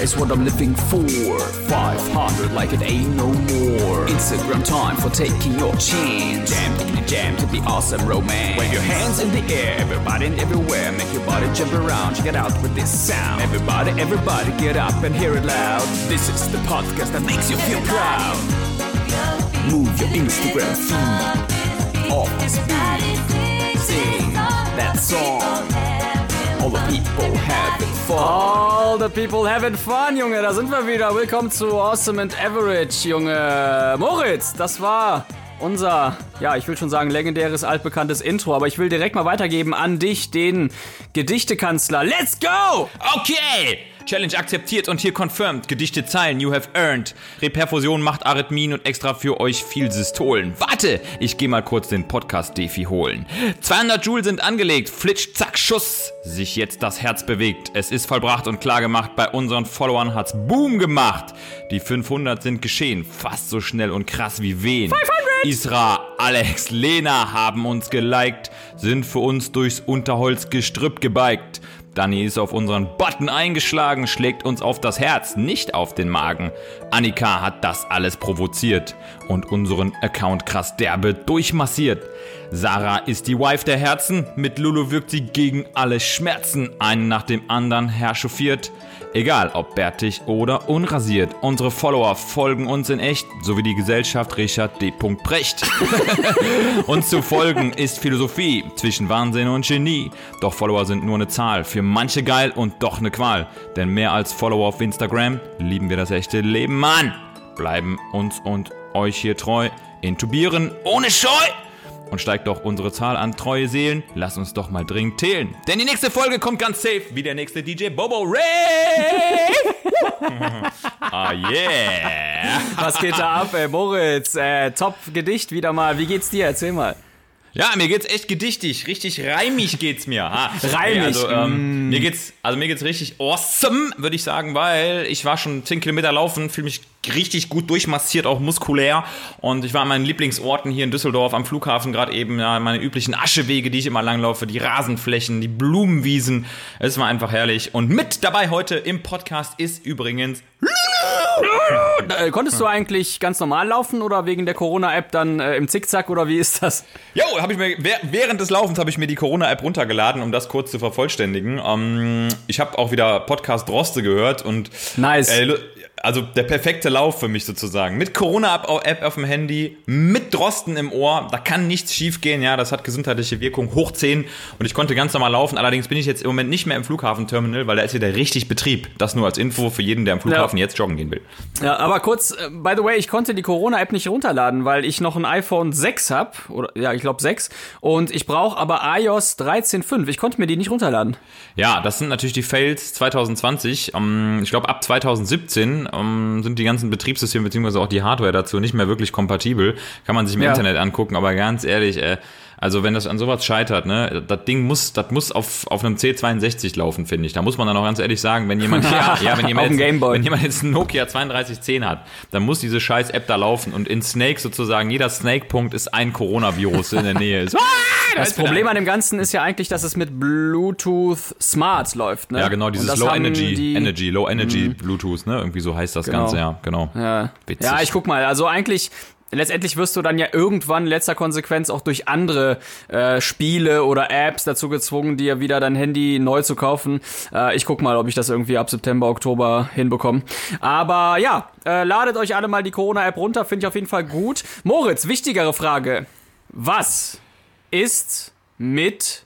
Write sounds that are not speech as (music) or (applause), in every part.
It's what I'm living for. 500 like it ain't no more. Instagram time for taking your chance. Jam to the jam to the awesome romance. Wave your hands in the air, everybody and everywhere. Make your body jump around, check it out with this sound. Everybody, everybody get up and hear it loud. This is the podcast that makes you feel proud. Move your Instagram feed. Off speed. Sing that song. All the people having fun. All the people having fun, Junge. Da sind wir wieder. Willkommen zu Awesome and Average, Junge. Moritz, das war unser, ja, ich will schon sagen, legendäres, altbekanntes Intro. Aber ich will direkt mal weitergeben an dich, den Gedichtekanzler. Let's go! Okay! Challenge akzeptiert und hier confirmed. Gedichte Zeilen, you have earned. Reperfusion macht Arrhythmien und extra für euch viel Systolen. Warte, ich geh mal kurz den Podcast-Defi holen. 200 Joule sind angelegt. Flitsch, zack, Schuss. Sich jetzt das Herz bewegt. Es ist vollbracht und klar gemacht. Bei unseren Followern hat's Boom gemacht. Die 500 sind geschehen. Fast so schnell und krass wie wen. 500! Isra, Alex, Lena haben uns geliked. Sind für uns durchs Unterholzgestrüpp gebeigt. Danny ist auf unseren Button eingeschlagen, schlägt uns auf das Herz, nicht auf den Magen. Annika hat das alles provoziert und unseren Account krass derbe durchmassiert. Sarah ist die Wife der Herzen, mit Lulu wirkt sie gegen alle Schmerzen, einen nach dem anderen herchauffiert. Egal ob bärtig oder unrasiert, unsere Follower folgen uns in echt, sowie die Gesellschaft Richard D. Brecht. (laughs) uns zu folgen ist Philosophie zwischen Wahnsinn und Genie. Doch Follower sind nur eine Zahl, für manche geil und doch eine Qual. Denn mehr als Follower auf Instagram lieben wir das echte Leben, Mann. Bleiben uns und euch hier treu, intubieren ohne Scheu. Und steigt doch unsere Zahl an treue Seelen, lass uns doch mal dringend zählen. Denn die nächste Folge kommt ganz safe, wie der nächste DJ Bobo Ray. (laughs) ah yeah. Was geht da ab, ey, Moritz? Äh, Top-Gedicht wieder mal. Wie geht's dir? Erzähl mal. Ja, mir geht's echt gedichtig, richtig reimig geht's mir. Ha. (laughs) Reimig. Also, ähm, mir geht's, also mir geht's richtig awesome, würde ich sagen, weil ich war schon 10 Kilometer laufen, fühle mich richtig gut durchmassiert, auch muskulär. Und ich war an meinen Lieblingsorten hier in Düsseldorf am Flughafen gerade eben, ja, meine üblichen Aschewege, die ich immer langlaufe, die Rasenflächen, die Blumenwiesen. Es war einfach herrlich. Und mit dabei heute im Podcast ist übrigens äh, konntest du eigentlich ganz normal laufen oder wegen der Corona-App dann äh, im Zickzack oder wie ist das? Jo, habe ich mir während des Laufens habe ich mir die Corona-App runtergeladen, um das kurz zu vervollständigen. Ähm, ich habe auch wieder Podcast Droste gehört und nice. Äh, also der perfekte Lauf für mich sozusagen. Mit Corona-App auf dem Handy, mit Drosten im Ohr, da kann nichts schief gehen, ja, das hat gesundheitliche Wirkung, hoch 10 und ich konnte ganz normal laufen, allerdings bin ich jetzt im Moment nicht mehr im Flughafenterminal, weil da ist wieder richtig Betrieb. Das nur als Info für jeden, der am Flughafen ja. jetzt joggen gehen will. Ja, aber kurz, äh, by the way, ich konnte die Corona-App nicht runterladen, weil ich noch ein iPhone 6 habe, oder ja, ich glaube 6, und ich brauche aber iOS 13.5. Ich konnte mir die nicht runterladen. Ja, das sind natürlich die Fails 2020. Ich glaube, ab 2017 ähm, sind die ganzen Betriebssysteme beziehungsweise auch die Hardware dazu nicht mehr wirklich kompatibel. Kann man sich im ja. Internet angucken, aber ganz ehrlich, äh, also wenn das an sowas scheitert, ne, das Ding muss, das muss auf, auf einem C62 laufen, finde ich. Da muss man dann auch ganz ehrlich sagen, wenn jemand, (laughs) ja, ja, wenn jemand, jetzt, wenn jemand jetzt ein Nokia 3210 hat, dann muss diese scheiß App da laufen und in Snake sozusagen, jeder Snake-Punkt ist ein Coronavirus in der Nähe. Ist. (laughs) das Problem an dem Ganzen ist ja eigentlich, dass es mit Bluetooth Smart läuft, ne? Ja, genau, dieses Low Energy, Energy, Low Energy Bluetooth, ne? Irgendwie so heißt das genau. Ganze, ja, genau. Ja. ja, ich guck mal, also eigentlich letztendlich wirst du dann ja irgendwann letzter Konsequenz auch durch andere äh, Spiele oder Apps dazu gezwungen, dir wieder dein Handy neu zu kaufen. Äh, ich guck mal, ob ich das irgendwie ab September, Oktober hinbekomme. Aber ja, äh, ladet euch alle mal die Corona-App runter, finde ich auf jeden Fall gut. Moritz, wichtigere Frage. Was ist mit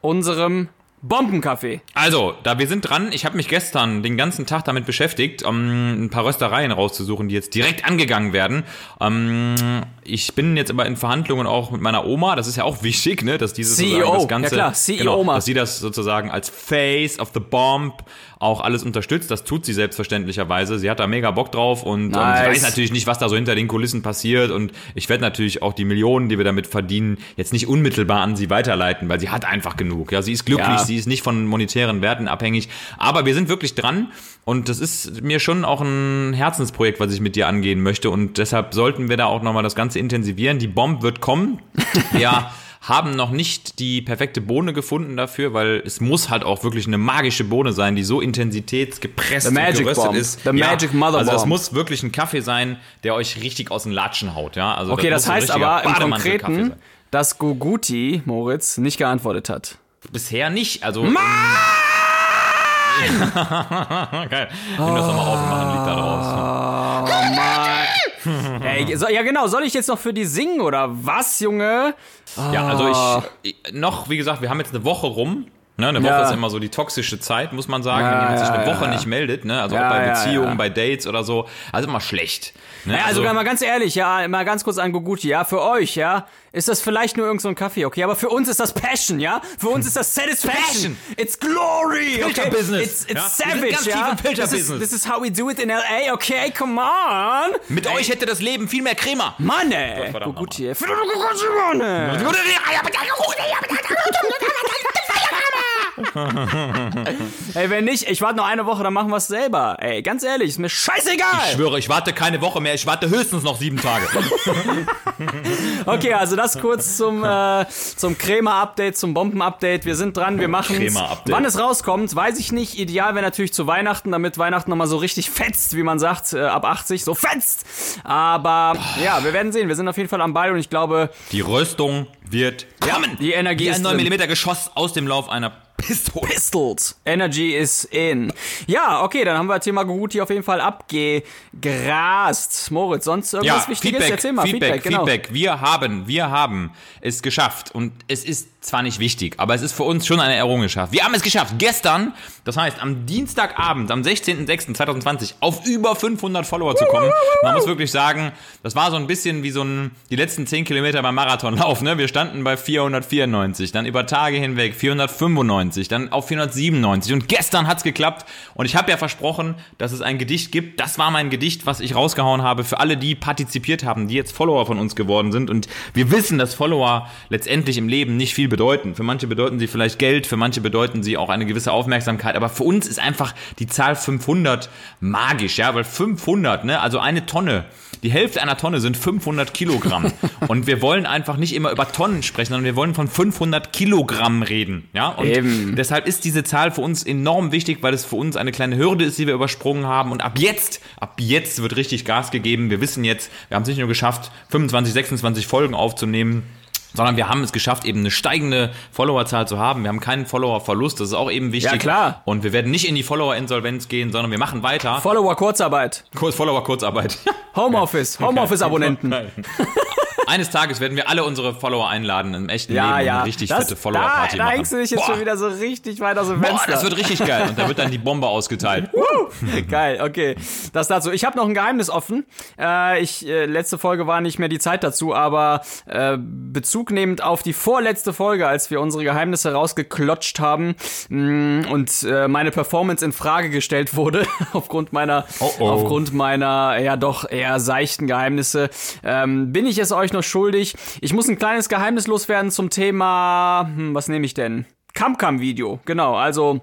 unserem Bombenkaffee. Also, da wir sind dran. Ich habe mich gestern den ganzen Tag damit beschäftigt, um ein paar Röstereien rauszusuchen, die jetzt direkt angegangen werden. Um, ich bin jetzt aber in Verhandlungen auch mit meiner Oma. Das ist ja auch (laughs) wichtig, ne, dass diese CEO, das ganze, ja klar, CEO genau, dass sie das sozusagen als Face of the Bomb auch alles unterstützt. Das tut sie selbstverständlicherweise. Sie hat da mega Bock drauf und nice. ähm, sie weiß natürlich nicht, was da so hinter den Kulissen passiert. Und ich werde natürlich auch die Millionen, die wir damit verdienen, jetzt nicht unmittelbar an sie weiterleiten, weil sie hat einfach genug. Ja, sie ist glücklich, ja. sie ist nicht von monetären Werten abhängig. Aber wir sind wirklich dran und das ist mir schon auch ein Herzensprojekt, was ich mit dir angehen möchte. Und deshalb sollten wir da auch nochmal das Ganze intensivieren. Die Bomb wird kommen. (laughs) ja haben noch nicht die perfekte Bohne gefunden dafür, weil es muss halt auch wirklich eine magische Bohne sein, die so intensitätsgepresst und geröstet Bomb. ist. The Magic Mother Also das muss wirklich ein Kaffee sein, der euch richtig aus den Latschen haut, ja. Also Okay, das ein heißt aber im Konkreten, dass Goguti, Moritz, nicht geantwortet hat. Bisher nicht, also. (laughs) Geil. Nimm das nochmal auf und mach ein Lied da draus. Oh Mann. Ey, so, ja genau, soll ich jetzt noch für die singen oder was, Junge? Ja, also ich, ich noch, wie gesagt, wir haben jetzt eine Woche rum. Ne, eine Woche Ja. ist immer so die toxische Zeit, muss man sagen, Ja, wenn jemand sich eine Woche nicht meldet, ne? Also auch bei Beziehungen, bei Dates oder so. Also immer schlecht. Ne? Ja, also mal ganz ehrlich, ja, mal ganz kurz an Goguti, ja, für euch, ja, ist das vielleicht nur irgend so ein Kaffee, okay, aber für uns ist das Passion, ja, für uns ist das Satisfaction, Passion. it's glory, okay, Filterbusiness. it's, it's Ja, savage, ganz ja, im this is, Filterbusiness. this is how we do it in L.A., okay, come on, Mit euch hätte das Leben viel mehr Crema. Mann, ey, ey, Goguti, Mann, ey. (laughs) ey, wenn nicht, ich warte noch eine Woche, dann machen wir es selber, ey, ganz ehrlich, ist mir scheißegal. Ich schwöre, ich warte keine Woche mehr, ich warte höchstens noch sieben Tage. (laughs) Okay, also das kurz zum, äh, zum Crema-Update, zum Bomben-Update. Wir sind dran, wir machen Crema-Update. Wann es rauskommt, weiß ich nicht. Ideal wäre natürlich zu Weihnachten, damit Weihnachten nochmal so richtig fetzt, wie man sagt, äh, ab 80, so fetzt. Aber ja, wir werden sehen. Wir sind auf jeden Fall am Ball und ich glaube, Die Röstung wird kommen. die Energie Wie ist ein drin. 9 mm Geschoss aus dem Lauf einer Pistole. Pistols. Energy is in. Ja, okay, dann haben wir Thema Guguti auf jeden Fall abgegrast. Moritz, sonst irgendwas Ja, Wichtiges? Feedback, Erzähl mal, Feedback, Feedback, genau. Feedback. Wir haben, wir haben es geschafft und es ist zwar nicht wichtig, aber es ist für uns schon eine Errungenschaft. Wir haben es geschafft. Gestern, das heißt am Dienstagabend, am 16.06.2020 auf über 500 Follower zu kommen. Man muss wirklich sagen, das war so ein bisschen wie so ein, die letzten 10 Kilometer beim Marathonlauf. Ne? Wir standen bei 494, dann über Tage hinweg 495, dann auf 497 und gestern hat's geklappt und ich habe ja versprochen, dass es ein Gedicht gibt. Das war mein Gedicht, was ich rausgehauen habe für alle, die partizipiert haben, die jetzt Follower von uns geworden sind und wir wissen, dass Follower letztendlich im Leben nicht viel bedeuten. Für manche bedeuten sie vielleicht Geld, für manche bedeuten sie auch eine gewisse Aufmerksamkeit, aber für uns ist einfach die Zahl 500 magisch, ja, weil 500, ne, also eine Tonne, die Hälfte einer Tonne sind 500 Kilogramm (laughs) und wir wollen einfach nicht immer über Tonnen sprechen, sondern wir wollen von 500 Kilogramm reden, ja, und Eben. Deshalb ist diese Zahl für uns enorm wichtig, weil es für uns eine kleine Hürde ist, die wir übersprungen haben und ab jetzt, ab jetzt wird richtig Gas gegeben. Wir wissen jetzt, wir haben es nicht nur geschafft, 25, 26 Folgen aufzunehmen, sondern wir haben es geschafft, eben eine steigende Followerzahl zu haben. Wir haben keinen Followerverlust, das ist auch eben wichtig. Ja, klar. Und wir werden nicht in die Follower-Insolvenz gehen, sondern wir machen weiter. Follower Kurzarbeit. Kurz Follower-Kurzarbeit. Homeoffice. (laughs) Homeoffice-Abonnenten. Eines Tages werden wir alle unsere Follower einladen im echten Ja, Leben und ja. eine richtig das, fette Follower-Party da, da machen. hängst du dich jetzt Boah, schon wieder so richtig weit aus dem boah, das wird richtig geil. Und da wird dann die Bombe ausgeteilt. (laughs) Geil, okay. Das dazu. Ich habe noch ein Geheimnis offen. Äh, ich, äh, letzte Folge war nicht mehr die Zeit dazu, aber äh, Bezug nehmend auf die vorletzte Folge, als wir unsere Geheimnisse rausgeklotscht haben mh, und äh, meine Performance in Frage gestellt wurde, (laughs) aufgrund meiner, Oh, oh. aufgrund meiner, ja doch eher seichten Geheimnisse, ähm, bin ich es euch noch schuldig. Ich muss ein kleines Geheimnis loswerden zum Thema, hm, was nehme ich denn? Camcam-Video, genau, also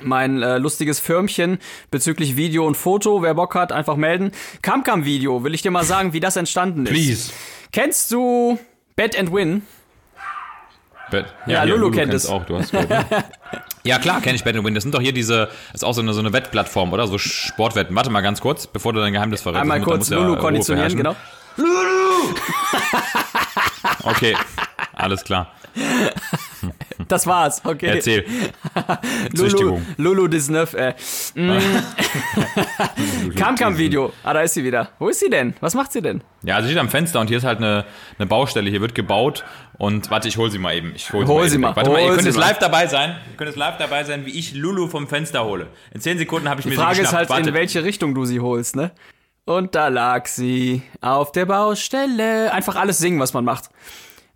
mein äh, lustiges Firmchen bezüglich Video und Foto. Wer Bock hat, einfach melden. Camcam-Video, will ich dir mal sagen, wie das entstanden ist. Please. Kennst du Bet and Win? Bet. Ja, hier, Lulu kennt kennst es. auch, du hast ne? (laughs) Ja, klar, kenne ich Bet and Win. Das sind doch hier diese, das ist auch so eine, so eine Wettplattform, oder? So Sportwetten. Warte mal ganz kurz, bevor du dein Geheimnis verrätst. Einmal kurz ja Lulu konditionieren, genau. (laughs) (laughs) Okay, alles klar. Das war's, okay. Erzähl. (laughs) Lulu, Züchtigung. Lulu Disneuf, äh. (laughs) Camcam-Video. Ah, da ist sie wieder. Wo ist sie denn? Was macht sie denn? Ja, also sie steht am Fenster und hier ist halt eine, eine Baustelle. Hier wird gebaut und warte, ich hol sie mal eben. Ich hol, Hol mal sie eben mal. Warte mal, hol ihr könnt sie jetzt mal. live dabei sein. Ihr könnt jetzt live dabei sein, wie ich Lulu vom Fenster hole. In 10 Sekunden habe ich mir Die Frage sie ist geschnappt. halt, in Wartet. welche Richtung du sie holst, ne? Und da lag sie auf der Baustelle. Einfach alles singen, was man macht.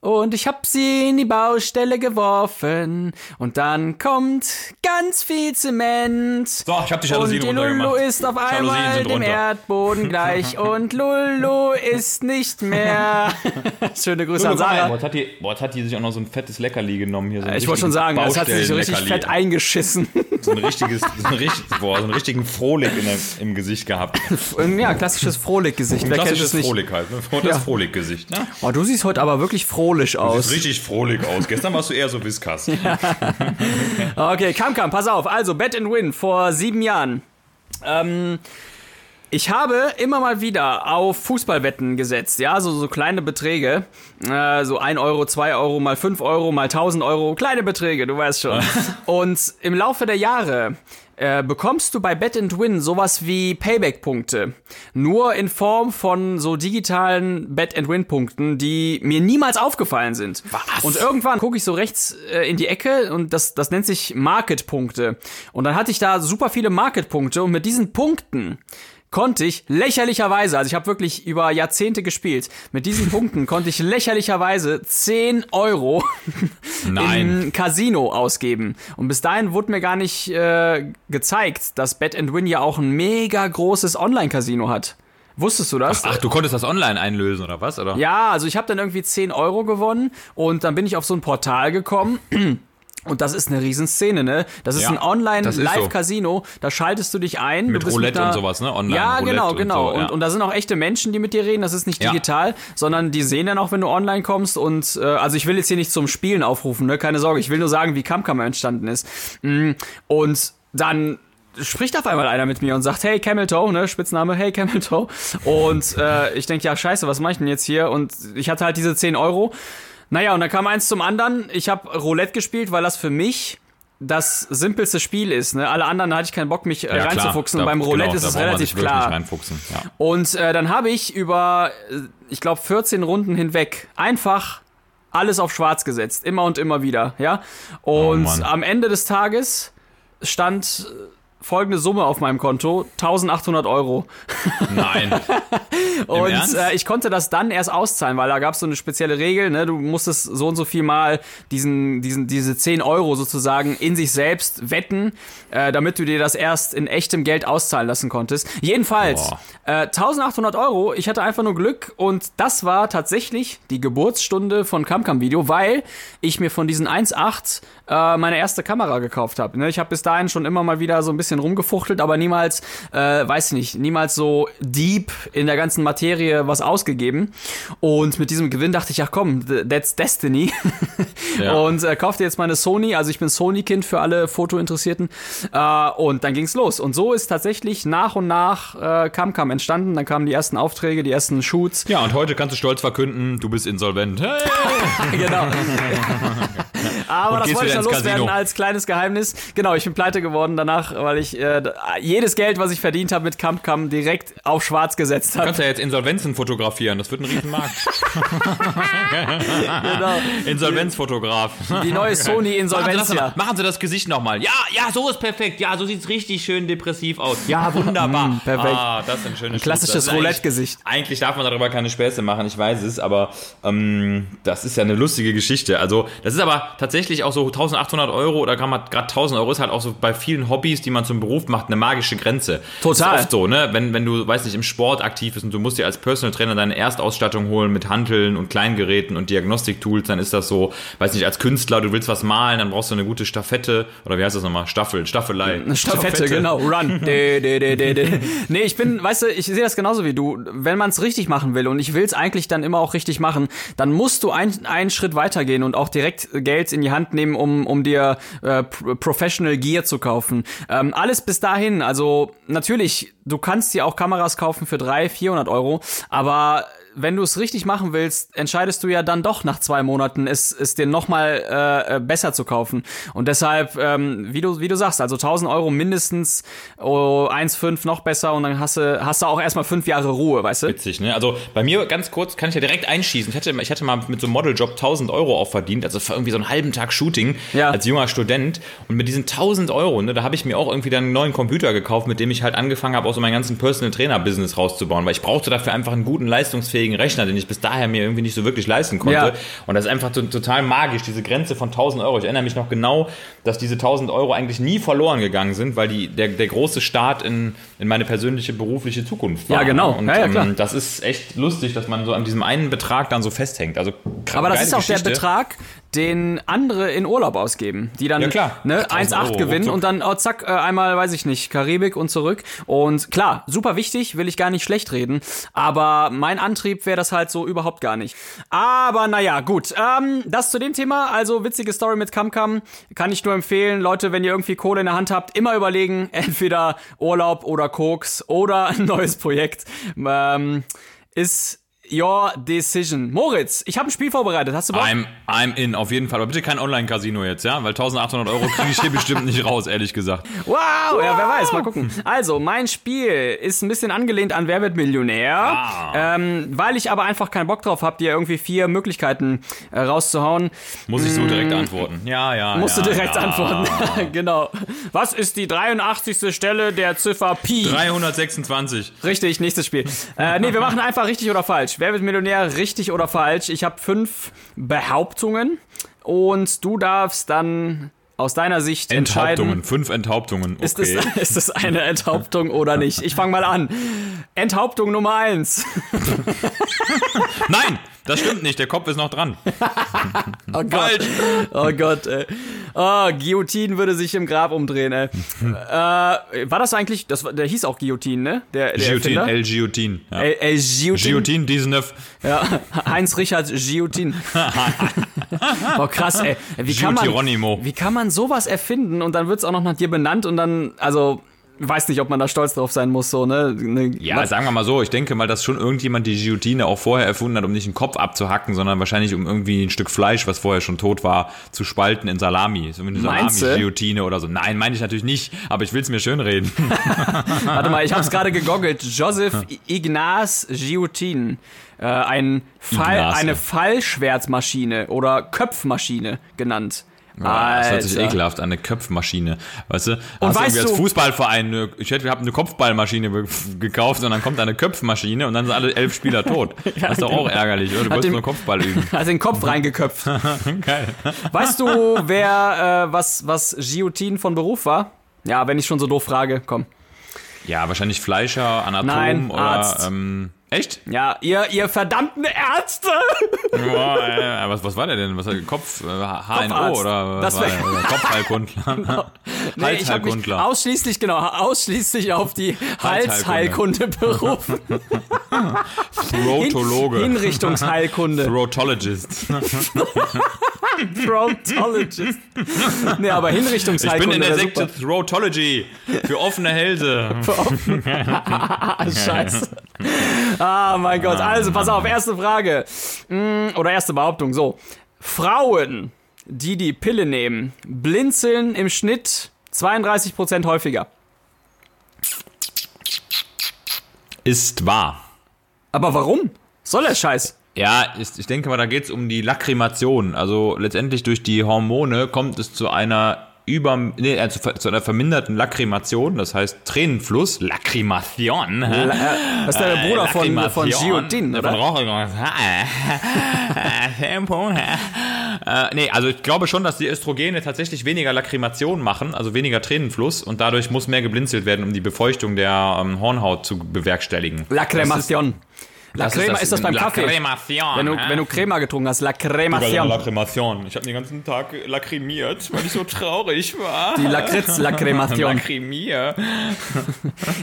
Und ich hab sie in die Baustelle geworfen. Und dann kommt ganz viel Zement. So, ich hab die Und Jalousien die Lulu ist auf einmal dem runter. Erdboden (laughs) gleich. Und Lulu ist nicht mehr. (laughs) Schöne Grüße an Boah, Sarah. jetzt, hat die, boah, jetzt hat die sich auch noch so ein fettes Leckerli genommen hier. So Ich wollte schon sagen, das hat sie sich so richtig Baustellenleckerli. fett eingeschissen. (laughs) So ein richtiges, so ein richtig, boah, so einen richtigen Frohlig der, im Gesicht gehabt. ja, klassisches. Wer kennt es Klassisches nicht? Frohlig halt. Ne? Das Ja. Frohlig-Gesicht. Ne? Oh, du siehst heute aber wirklich froh bedrohlich Du aus. siehst richtig frohlich aus. Gestern warst du eher so Whiskas. (laughs) Okay, Kam Kam, pass auf. Also, Bet and Win vor sieben Jahren. Ähm, ich habe immer mal wieder auf Fußballwetten gesetzt, ja, so, so kleine Beträge. Äh, so 1 Euro, 2 Euro, mal 5 Euro, mal 1000 Euro, kleine Beträge, du weißt schon. (laughs) Und im Laufe der Jahre äh, bekommst du bei Bet and Win sowas wie Payback-Punkte. Nur in Form von so digitalen Bet and Win-Punkten, die mir niemals aufgefallen sind. Was? Und irgendwann gucke ich so rechts äh, in die Ecke und das, das nennt sich Market-Punkte. Und dann hatte ich da super viele Market-Punkte und mit diesen Punkten konnte ich lächerlicherweise, also ich habe wirklich über Jahrzehnte gespielt, mit diesen Punkten konnte ich lächerlicherweise 10 Euro (laughs) Nein. im Casino ausgeben. Und bis dahin wurde mir gar nicht äh, gezeigt, dass Bet and Win ja auch ein mega großes Online-Casino hat. Wusstest du das? Ach, du konntest das online einlösen, oder was? Oder? Ja, also ich habe dann irgendwie 10 Euro gewonnen und dann bin ich auf so ein Portal gekommen. Und das ist eine Riesenszene, ne? Das ist Ja, ein ist so. Online-Live-Casino. Da schaltest du dich ein. Mit du bist Roulette einer- und sowas, ne? Online Ja, Roulette genau, und genau. so, ja. und, und da sind auch echte Menschen, die mit dir reden. Das ist nicht Ja. digital, sondern die sehen dann auch, wenn du online kommst. Und äh, also ich will jetzt hier nicht zum Spielen aufrufen, ne? Keine Sorge. Ich will nur sagen, wie Kamkammer entstanden ist. Mm, Und dann spricht auf einmal einer mit mir und sagt, hey Camel Toe, ne, Spitzname, hey Camel Toe. Und äh, ich denke, ja, scheiße, was mache ich denn jetzt hier? Und ich hatte halt diese 10 Euro. Naja, und dann kam eins zum anderen. Ich habe Roulette gespielt, weil das für mich das simpelste Spiel ist. Ne? Alle anderen hatte ich keinen Bock, mich äh, Ja, reinzufuchsen. Da- Beim Roulette genau, ist es relativ klar. Ja. Und äh, dann habe ich über, äh, ich glaube, 14 Runden hinweg einfach alles auf schwarz gesetzt. Immer und immer wieder, ja. Und Oh am Ende des Tages stand folgende Summe auf meinem Konto, 1800 Euro. Nein. (laughs) Und äh, ich konnte das dann erst auszahlen, weil da gab es so eine spezielle Regel, ne? Du musstest so und so viel mal diesen, diesen, diese 10 Euro sozusagen in sich selbst wetten, äh, damit du dir das erst in echtem Geld auszahlen lassen konntest. Jedenfalls, äh, 1800 Euro, ich hatte einfach nur Glück und das war tatsächlich die Geburtsstunde von Camcam Video, weil ich mir von diesen 1.8 äh, meine erste Kamera gekauft habe. Ne? Ich habe bis dahin schon immer mal wieder so ein bisschen rumgefuchtelt, aber niemals, äh, weiß ich nicht, niemals so deep in der ganzen Materie was ausgegeben. Und mit diesem Gewinn dachte ich, ach komm, th- that's destiny. (laughs) Ja. Und äh, kaufte jetzt meine Sony, also ich bin Sony-Kind für alle Fotointeressierten. Äh, und dann ging's los. Und so ist tatsächlich nach und nach äh, Camcam entstanden. Dann kamen die ersten Aufträge, die ersten Shoots. Ja, und heute kannst du stolz verkünden, du bist insolvent. Hey! (laughs) genau. (laughs) Aber das wollte ich noch loswerden Casino. als kleines Geheimnis. Genau, ich bin pleite geworden danach, weil ich äh, jedes Geld, was ich verdient habe mit Camcam, direkt auf schwarz gesetzt Du habe. kannst ja jetzt Insolvenzen fotografieren, das wird ein Riesenmarkt. (laughs) Genau. Insolvenzfotograf. Die neue (laughs) Sony Machen Sie, das Insolventia. mal. Machen Sie das Gesicht nochmal. Ja, ja, so ist perfekt. Ja, so sieht's richtig schön depressiv aus. Ja, (laughs) wunderbar. Mm, perfekt. Ah, das ist ein schönes klassisches Schluss. Das ist Roulette-Gesicht. Eigentlich, eigentlich darf man darüber keine Späße machen, ich weiß es, aber ähm, das ist ja eine lustige Geschichte. Also, das ist aber tatsächlich auch so 1800 Euro oder gerade 1000 Euro ist halt auch so bei vielen Hobbys, die man zum Beruf macht, eine magische Grenze. Total. Das ist oft so, ne? Wenn, wenn du, weiß nicht, im Sport aktiv bist und du musst dir als Personal Trainer deine Erstausstattung holen mit Hanteln und Kleingeräten und Diagnostiktools, dann ist das so, weiß nicht, als Künstler, du willst was malen, dann brauchst du eine gute Staffette oder wie heißt das nochmal? Staffel, Staffelei. Eine Staffette, genau. Run. (laughs) De, de, de, de, de. Nee, ich bin, weißt du, ich sehe das genauso wie du. Wenn man es richtig machen will und ich will es eigentlich dann immer auch richtig machen, dann musst du ein, einen Schritt weitergehen und auch direkt Geld in die Hand nehmen, um, um dir äh, Pro- Professional Gear zu kaufen. Ähm, alles bis dahin, also natürlich, du kannst dir auch Kameras kaufen für 300, 400 Euro, aber wenn du es richtig machen willst, entscheidest du ja dann doch nach zwei Monaten, es, es dir nochmal äh, äh, besser zu kaufen. Und deshalb, ähm, wie, du, wie du sagst, also 1000 Euro mindestens, oh, 1,5 noch besser und dann hast du, hast du auch erstmal fünf Jahre Ruhe, weißt du? Witzig, ne? Also bei mir ganz kurz kann ich ja direkt einschießen. Ich hatte, ich hatte mal mit so einem Modeljob 1000 Euro auch verdient, also für irgendwie so einen halben Tag Shooting Ja. als junger Student. Und mit diesen 1000 Euro, ne, da habe ich mir auch irgendwie dann einen neuen Computer gekauft, mit dem ich halt angefangen habe, auch so meinen ganzen Personal Trainer Business rauszubauen, weil ich brauchte dafür einfach einen guten, leistungsfähigen Rechner, den ich bis daher mir irgendwie nicht so wirklich leisten konnte. Ja. Und das ist einfach to total magisch, diese Grenze von 1000 Euro. Ich erinnere mich noch genau, dass diese 1000 Euro eigentlich nie verloren gegangen sind, weil die, der, der große Start in, in meine persönliche berufliche Zukunft war. Ja, genau. Und Ja, ja. Ähm, das ist echt lustig, dass man so an diesem einen Betrag dann so festhängt. Also Aber das ist auch Geschichte. der Betrag, den andere in Urlaub ausgeben, die dann Ja, ne 8000 1,8 Euro, gewinnen und dann oh, zack äh, einmal weiß ich nicht Karibik und zurück. Und klar super wichtig will ich gar nicht schlecht reden aber mein Antrieb wäre das halt so überhaupt gar nicht. Aber naja gut ähm, das zu dem Thema. Also witzige Story mit Kamkam kann ich nur empfehlen. Leute wenn ihr irgendwie Kohle in der Hand habt immer überlegen (laughs) entweder Urlaub oder Koks oder (laughs) ein neues Projekt. Ähm, ist Your decision. Moritz, ich habe ein Spiel vorbereitet. Hast du Bock? I'm, I'm in, auf jeden Fall. Aber bitte kein Online-Casino jetzt, ja? Weil 1800 Euro kriege ich hier bestimmt nicht raus, ehrlich gesagt. Wow, ja, wer weiß, mal gucken. Also, mein Spiel ist ein bisschen angelehnt an Wer wird Millionär, Ah. ähm, weil ich aber einfach keinen Bock drauf habe, dir irgendwie vier Möglichkeiten äh, rauszuhauen. Muss ich so direkt antworten? Ja, ja. Musst ja, du direkt ja. antworten. (laughs) genau. Was ist die 83. Stelle der Ziffer Pi? 326. Richtig, nächstes Spiel. Äh, nee, wir machen einfach richtig oder falsch. Wer wird Millionär, richtig oder falsch? Ich habe fünf Behauptungen und du darfst dann aus deiner Sicht entscheiden. Enthauptungen, fünf Enthauptungen. Okay. Ist, es, (laughs) ist es eine Enthauptung oder nicht? Ich fange mal an. Enthauptung Nummer eins. Nein, das stimmt nicht. Der Kopf ist noch dran. (laughs) Oh Gott. Falsch. Oh Gott, ey. Oh, Guillotine würde sich im Grab umdrehen, ey. (laughs) äh, war das eigentlich, das, der hieß auch Guillotine, ne? Der, der Guillotine, Erfinder? El Guillotine. Ja. El, El Guillotine. Guillotine, Diesenöff. Ja, (laughs) Heinz Richard Guillotine. oh krass, ey. Wie kann, man, wie kann man sowas erfinden und dann wird's auch noch nach dir benannt und dann, also, weiß nicht, ob man da stolz drauf sein muss, so, ne? ne Ja, was- sagen wir mal so, ich denke mal, dass schon irgendjemand die Guillotine auch vorher erfunden hat, um nicht einen Kopf abzuhacken, sondern wahrscheinlich um irgendwie ein Stück Fleisch, was vorher schon tot war, zu spalten in Salami. So eine? Salami-Guillotine oder so. Nein, meine ich natürlich nicht, aber ich will es mir schön reden. (laughs) Warte mal, ich habe es gerade gegoogelt. Joseph Ignaz Guillotine. Äh, ein Fall, Ignace. eine Fallschwertmaschine oder Köpfmaschine genannt. Das hört sich ekelhaft an, eine Köpfmaschine. Weißt du? Hast weißt irgendwie als du- Fußballverein, eine- ich hätte, wir haben eine Kopfballmaschine gekauft und dann kommt eine Köpfmaschine und dann sind alle elf Spieler tot. (laughs) Das ist doch auch ärgerlich, oder? Du wolltest nur Kopfball üben. (laughs) Hat den Kopf reingeköpft. (laughs) Geil. Weißt du, wer, äh, was, was Guillotine von Beruf war? Ja, wenn ich schon so doof frage, komm. Ja, wahrscheinlich Fleischer, Anatom Nein, oder Arzt. ähm, echt? Ja, ihr, ihr verdammten Ärzte! Boah, äh, was, was war der denn? Was war? Kopf, äh, HNO oder Das war? Oder (laughs) Kopfheilkundler. Nee, ich habe mich ausschließlich, genau, ausschließlich auf die Halsheilkunde. Berufen. Throatologe. Hinrichtungsheilkunde. Throatologist. Proctologist. Nee, aber Ich Hinrichtungsheilkunde. bin in der Sekte Throatology für offene Hälse. (laughs) Ah, scheiße. Ah, mein Gott. Also, pass auf, erste Frage. Mm, Oder erste Behauptung. So. Frauen, die die Pille nehmen, blinzeln im Schnitt 32% häufiger. Ist wahr. Aber warum? Soll der Scheiß? Ja, ist, ich denke mal, da geht es um die Lakrimation. Also letztendlich durch die Hormone kommt es zu einer über, nee, äh, zu, ver- zu einer verminderten Lakrimation, das heißt Tränenfluss, Lakrimation. Äh, Das ist der Bruder von, von Lakrimation. Guillotine, Von oder? Rauchigung. Tempo. Äh, nee, also ich glaube schon, dass die Östrogene tatsächlich weniger Lakrimation machen, also weniger Tränenfluss und dadurch muss mehr geblinzelt werden, um die Befeuchtung der ähm, Hornhaut zu bewerkstelligen. Lacremation. La Crema das- ist das beim Kaffee. Lacrimation, Wenn du, wenn du Crema getrunken hast, Über Lacremation. Lakrimation. Ich habe den ganzen Tag lakrimiert, weil ich so traurig war. Die Lakritz-Lacremation. (laughs) Lakrimier. (laughs)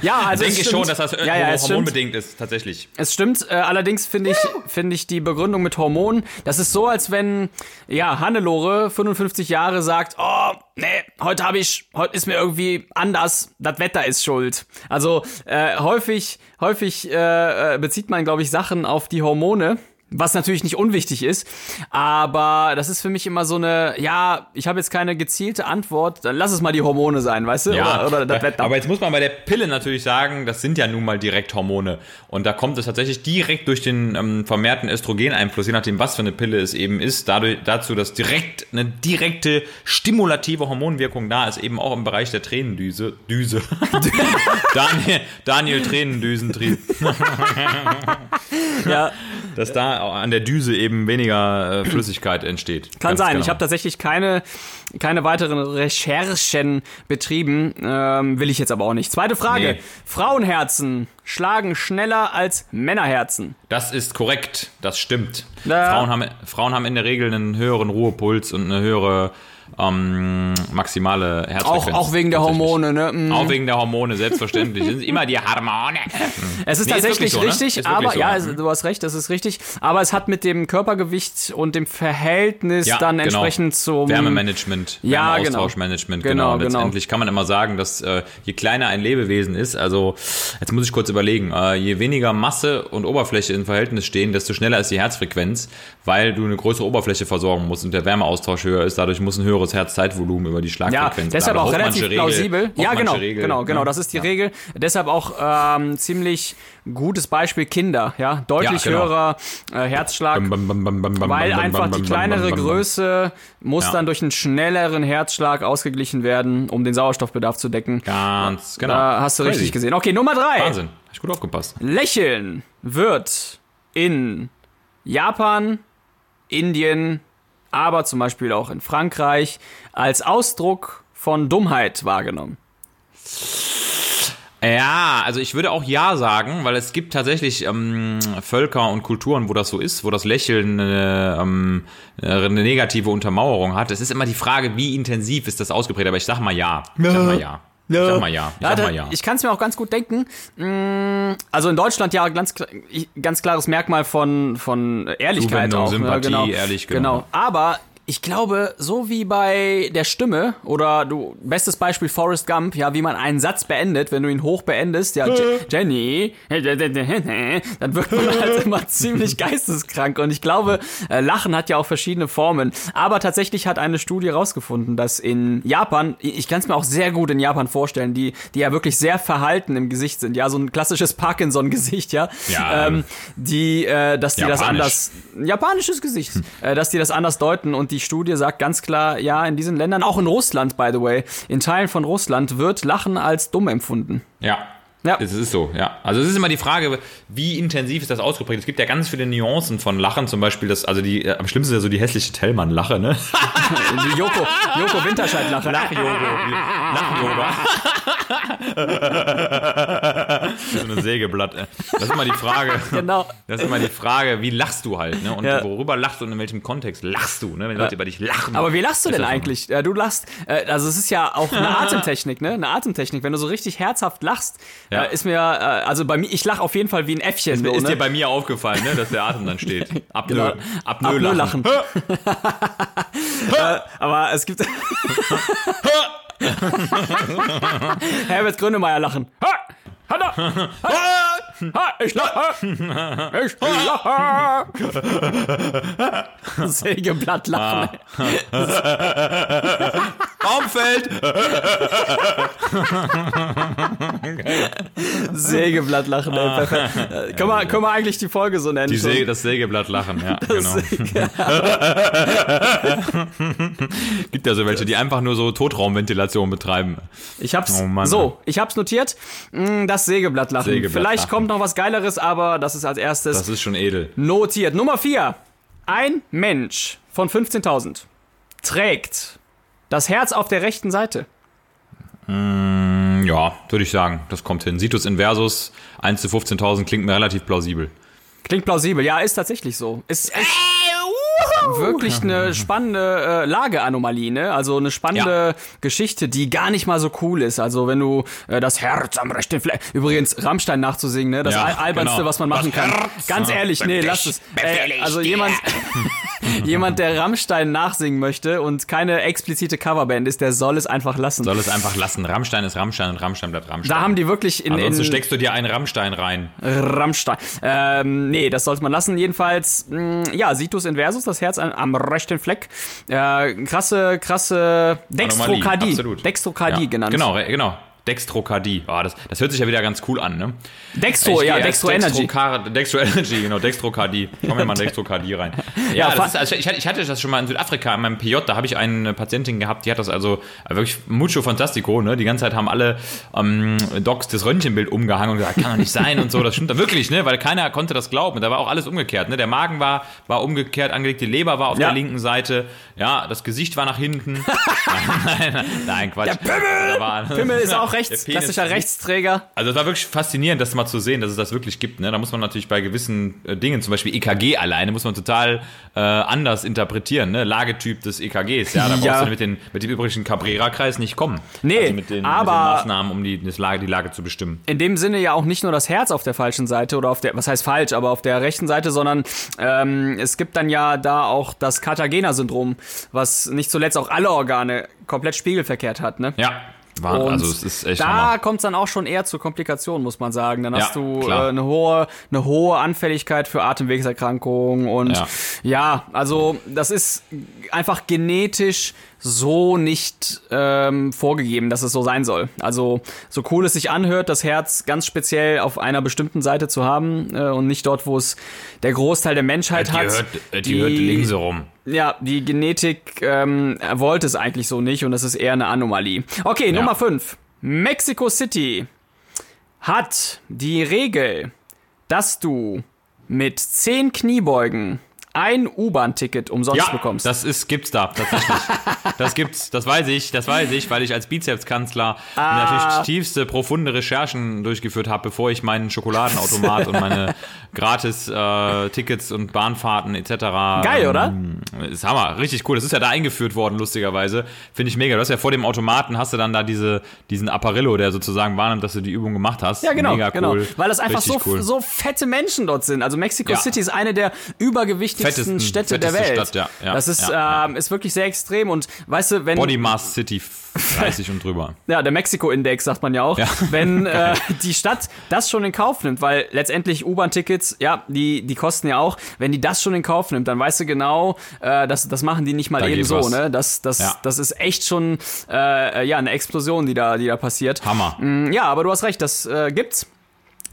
Ja, also Denke ich schon, dass das ja, ja, irgendwo es stimmt. hormonbedingt ist, tatsächlich. Es stimmt, äh, allerdings finde ich, finde ich die Begründung mit Hormonen, das ist so, als wenn, ja, Hannelore, 55 Jahre, sagt, oh, nee, heute habe ich, heute ist mir irgendwie anders, das Wetter ist schuld. Also, äh, häufig, häufig äh, äh, bezieht man, glaube ich, Sachen auf die Hormone. Was natürlich nicht unwichtig ist, aber das ist für mich immer so eine, ja, ich habe jetzt keine gezielte Antwort, dann lass es mal die Hormone sein, weißt du? oder, oder das Wetter. (laughs) aber jetzt muss man bei der Pille natürlich sagen, das sind ja nun mal direkt Hormone. Und da kommt es tatsächlich direkt durch den ähm, vermehrten Östrogeneinfluss, je nachdem, was für eine Pille es eben ist, dadurch, dazu, dass direkt eine direkte stimulative Hormonwirkung da ist, eben auch im Bereich der Tränendüse. Düse. (laughs) Daniel, Daniel Tränendüsentrieb. ja, (laughs) Dass da an der Düse eben weniger äh, Flüssigkeit entsteht. Kann Ganz sein. genau. Ich habe tatsächlich keine, keine weiteren Recherchen betrieben. Ähm, will ich jetzt aber auch nicht. Zweite Frage. Nee. Frauenherzen schlagen schneller als Männerherzen. Das ist korrekt, das stimmt. Ja. Frauen, haben, Frauen haben in der Regel einen höheren Ruhepuls und eine höhere ähm, maximale Auch, Herzfrequenz. auch wegen der. Hormone, ne? Mm. Auch wegen der Hormone, selbstverständlich. Sind immer die Hormone. Es ist Nee, ist tatsächlich wirklich so, ne? richtig, Ist wirklich aber so, ja, ne? es, du hast recht, das ist richtig. Aber es hat mit dem Körpergewicht und dem Verhältnis dann genau. entsprechend zum Wärmemanagement, Ja, genau. Wärmeaustauschmanagement, Genau, genau. genau. Letztendlich kann man immer sagen, dass äh, je kleiner ein Lebewesen ist, also jetzt muss ich kurz überlegen, äh, je weniger Masse und Oberfläche in Verhältnis stehen, desto schneller ist die Herzfrequenz, weil du eine größere Oberfläche versorgen musst und der Wärmeaustausch höher ist. Dadurch muss ein höheres Herzzeitvolumen über die Ja, Schlagfrequenz. deshalb bla, auch relativ plausibel. Regel, ja, genau, Regel, genau, genau, ne? das ist die Ja. Regel. Deshalb auch ähm, ziemlich gutes Beispiel Kinder, ja, deutlich Ja, genau. höherer äh, Herzschlag. Bam, bam, bam, Weil einfach die kleinere. Größe muss Ja. dann durch einen schnelleren Herzschlag ausgeglichen werden, um den Sauerstoffbedarf zu decken. Ganz, genau. Da hast du Crazy. richtig gesehen. Okay, Nummer drei. Wahnsinn. Ich gut aufgepasst. Lächeln wird in Japan, Indien, aber zum Beispiel auch in Frankreich als Ausdruck von Dummheit wahrgenommen. Ja, also ich würde auch ja sagen, weil es gibt tatsächlich ähm, Völker und Kulturen, wo das so ist, wo das Lächeln äh, ähm, eine negative Untermauerung hat. Es ist immer die Frage, wie intensiv ist das ausgeprägt, aber ich sag mal ja. Ich sag mal ja. Ich sag mal ja. Ich Ja, da, ja. ich kann es mir auch ganz gut denken. Mm, Also in Deutschland ja ganz, ganz klares Merkmal von, von Ehrlichkeit Zuwendung, auch. ne? Sympathie, genau. ehrlich, genau. genau. Aber ich glaube, so wie bei der Stimme oder du, bestes Beispiel Forrest Gump, ja, wie man einen Satz beendet, wenn du ihn hoch beendest, ja, Je- Jenny, dann wird man (laughs) halt immer ziemlich geisteskrank. Und ich glaube, äh, Lachen hat ja auch verschiedene Formen. Aber tatsächlich hat eine Studie rausgefunden, dass in Japan, ich kann es mir auch sehr gut in Japan vorstellen, die, die ja wirklich sehr verhalten im Gesicht sind, ja, so ein klassisches Parkinson-Gesicht, ja, Ja. ähm, die, äh, dass die das Japanisch. anders, japanisches Gesicht, äh, dass die das anders deuten und die Studie sagt ganz klar, ja, in diesen Ländern, auch in Russland, by the way, in Teilen von Russland wird Lachen als dumm empfunden. Ja. Ja. Es ist so, ja. Also es ist immer die Frage, wie intensiv ist das ausgeprägt? Es gibt ja ganz viele Nuancen von Lachen, zum Beispiel das, also die, äh, am schlimmsten ist ja so die hässliche Tellmann-Lache, ne? (laughs) Die Joko, Joko Winterscheid-Lache. so (laughs) eine Sägeblatt. äh. Das ist immer die Frage. Genau. Das ist immer die Frage, wie lachst du halt, ne? Und Ja. worüber lachst du und in welchem Kontext lachst du, ne? Wenn Leute über dich lachen. Aber wie lachst du denn eigentlich? Ja, du lachst, äh, also es ist ja auch eine (laughs) Atemtechnik, ne? Eine Atemtechnik. Wenn du so richtig herzhaft lachst, Ja. äh, ist mir, äh, also bei mir, ich lache auf jeden Fall wie ein Äffchen. so, Ist ne? dir bei mir aufgefallen, ne? Dass der Atem dann steht. (laughs) Apnoe. Genau. Apnoe lachen. (laughs) äh, aber es gibt. (laughs) Herbert Grönemeyer lachen. Ich lache! Ich lache! Sägeblatt lachen. Baumfeld! (laughs) Sägeblatt lachen. Ey, perfekt. (laughs) Äh, können, wir, können wir eigentlich die Folge so nennen? Die schon? Säge, das Sägeblatt lachen, ja, genau. (laughs) Gibt ja so welche, die einfach nur so Totraumventilation betreiben. Ich hab's Oh Mann. so, ich hab's notiert. Mm, Das Sägeblattlachen. Sägeblattlachen. Vielleicht kommt noch was Geileres, aber das ist als erstes Das ist schon edel. notiert. Nummer 4. Ein Mensch von 15.000 trägt das Herz auf der rechten Seite. Ja, würde ich sagen, das kommt hin. Situs inversus 1 zu 15.000 klingt mir relativ plausibel. Klingt plausibel. Ja, ist tatsächlich so. Ist, ist wirklich eine spannende äh, Lageanomalie, ne? Also eine spannende Geschichte, die gar nicht mal so cool ist. Also wenn du äh, das Herz am rechten Fleck. Übrigens, Rammstein nachzusingen, ne? Das Ja, al albernste, genau. was man machen Das kann. Herz Ganz ehrlich, nee, lass es. Äh, also jemand, (laughs) jemand, der Rammstein nachsingen möchte und keine explizite Coverband ist, der soll es einfach lassen. Soll es einfach lassen. Rammstein ist Rammstein und Rammstein bleibt Rammstein. da haben die wirklich in, Ansonsten in steckst du dir einen Rammstein rein. Rammstein. Ähm, nee, das sollte man lassen. Jedenfalls, mh, ja, Situs inversus, das Herz an, am rechten Fleck. Äh, krasse, krasse Dextrokardie. absolut. Dextrokardie Ja, genannt. Genau, genau. Dextrokardie. Oh, das, das hört sich ja wieder ganz cool an, ne? Dextro, Ich ja, Dextro Energy. Dextro- Energy, genau, Dextrokardie. Kommen wir mal in Dextrokardie rein. (laughs) Ja, das ist, also ich, hatte- ich hatte das schon mal in Südafrika in meinem PJ, da habe ich eine Patientin gehabt, die hat das also wirklich mucho fantastico, ne? Die ganze Zeit haben alle ähm, Docs das Röntgenbild umgehangen und gesagt, kann doch nicht sein und so, das stimmt da wirklich, ne? Weil keiner konnte das glauben. Da war auch alles umgekehrt, ne? Der Magen war, war umgekehrt angelegt, die Leber war auf Ja. der linken Seite, ja, das Gesicht war nach hinten. (laughs) (laughs) nein, nein, nein, Quatsch. Der Pimmel! War, Pimmel ist auch Der rechts, klassischer Rechtsträger. also es war wirklich faszinierend, das mal zu sehen, dass es das wirklich gibt. Ne? Da muss man natürlich bei gewissen äh, Dingen, zum Beispiel EKG alleine, muss man total äh, anders interpretieren. Ne? Lagetyp des EKGs. Ja, da brauchst Ja. du mit, den, mit dem übrigen Cabrera-Kreis nicht kommen. Nee, also mit den, aber- mit den Maßnahmen, um die, das Lage, die Lage zu bestimmen. in dem Sinne ja auch nicht nur das Herz auf der falschen Seite oder auf der, was heißt falsch, aber auf der rechten Seite, sondern ähm, es gibt dann ja da auch das Cartagena-Syndrom, was nicht zuletzt auch alle Organe komplett spiegelverkehrt hat, ne? Ja, war, also es ist echt da kommt es dann auch schon eher zu Komplikationen, muss man sagen. Dann Ja, hast du klar. äh, eine hohe, eine hohe Anfälligkeit für Atemwegserkrankungen und Ja. ja, also das ist einfach genetisch so nicht ähm, vorgegeben, dass es so sein soll. Also so cool es sich anhört, das Herz ganz speziell auf einer bestimmten Seite zu haben äh, und nicht dort, wo es der Großteil der Menschheit Die hat. hört, äh, die hört links rum. Ja, die Genetik ähm, wollte es eigentlich so nicht und das ist eher eine Anomalie. Okay, Nummer 5. Mexico City hat die Regel, dass du mit 10 Kniebeugen ein U-Bahn-Ticket umsonst Ja, bekommst. das ist, gibt's da, tatsächlich. (laughs) das gibt's, das weiß ich, das weiß ich, weil ich als Bizepskanzler Ah. natürlich tiefste, profunde Recherchen durchgeführt habe, bevor ich meinen Schokoladenautomat und meine (laughs) gratis äh, Tickets und Bahnfahrten etc. Geil, oder? Ähm, ist Hammer, richtig cool. Das ist ja da eingeführt worden, lustigerweise. Finde ich mega. Du hast ja vor dem Automaten, hast du dann da diese, diesen Apparillo, der sozusagen wahrnimmt, dass du die Übung gemacht hast. ja, genau, Mega genau. cool. Weil das einfach so, cool. so fette Menschen dort sind. Also Mexico Ja. City ist eine der übergewichtigsten Fettesten- Städte der fetteste Welt. Stadt, ja, ja, das ist, ja, ähm, ist wirklich sehr extrem und weißt du, wenn Body Mass City 30 (laughs) und drüber. Ja, der Mexiko-Index sagt man ja auch. Wenn (laughs) äh, die Stadt das schon in Kauf nimmt, weil letztendlich U-Bahn-Tickets, ja, die, die kosten ja auch, wenn die das schon in Kauf nimmt, dann weißt du genau, äh, das, das machen die nicht mal Da eben so, was. ne? Das, das, das ist echt schon äh, ja, eine Explosion, die da, die da passiert. Hammer. Mm, Ja, aber du hast recht, das äh, gibt's.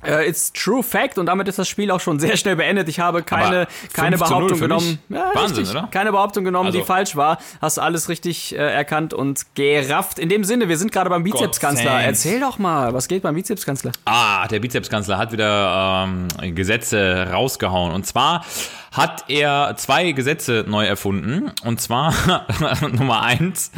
Äh, it's true fact und damit ist das Spiel auch schon sehr schnell beendet. Ich habe keine, keine 5 zu 0 Behauptung genommen. Ja, Wahnsinn, richtig. oder? Keine Behauptung genommen, die Also- falsch war. Hast alles richtig äh, erkannt und gerafft. In dem Sinne, wir sind gerade beim Bizepskanzler. Erzähl doch mal, was geht beim Bizepskanzler? Ah, der Bizepskanzler hat wieder ähm, Gesetze rausgehauen. Und zwar hat er zwei Gesetze neu erfunden. Und zwar (laughs) Nummer eins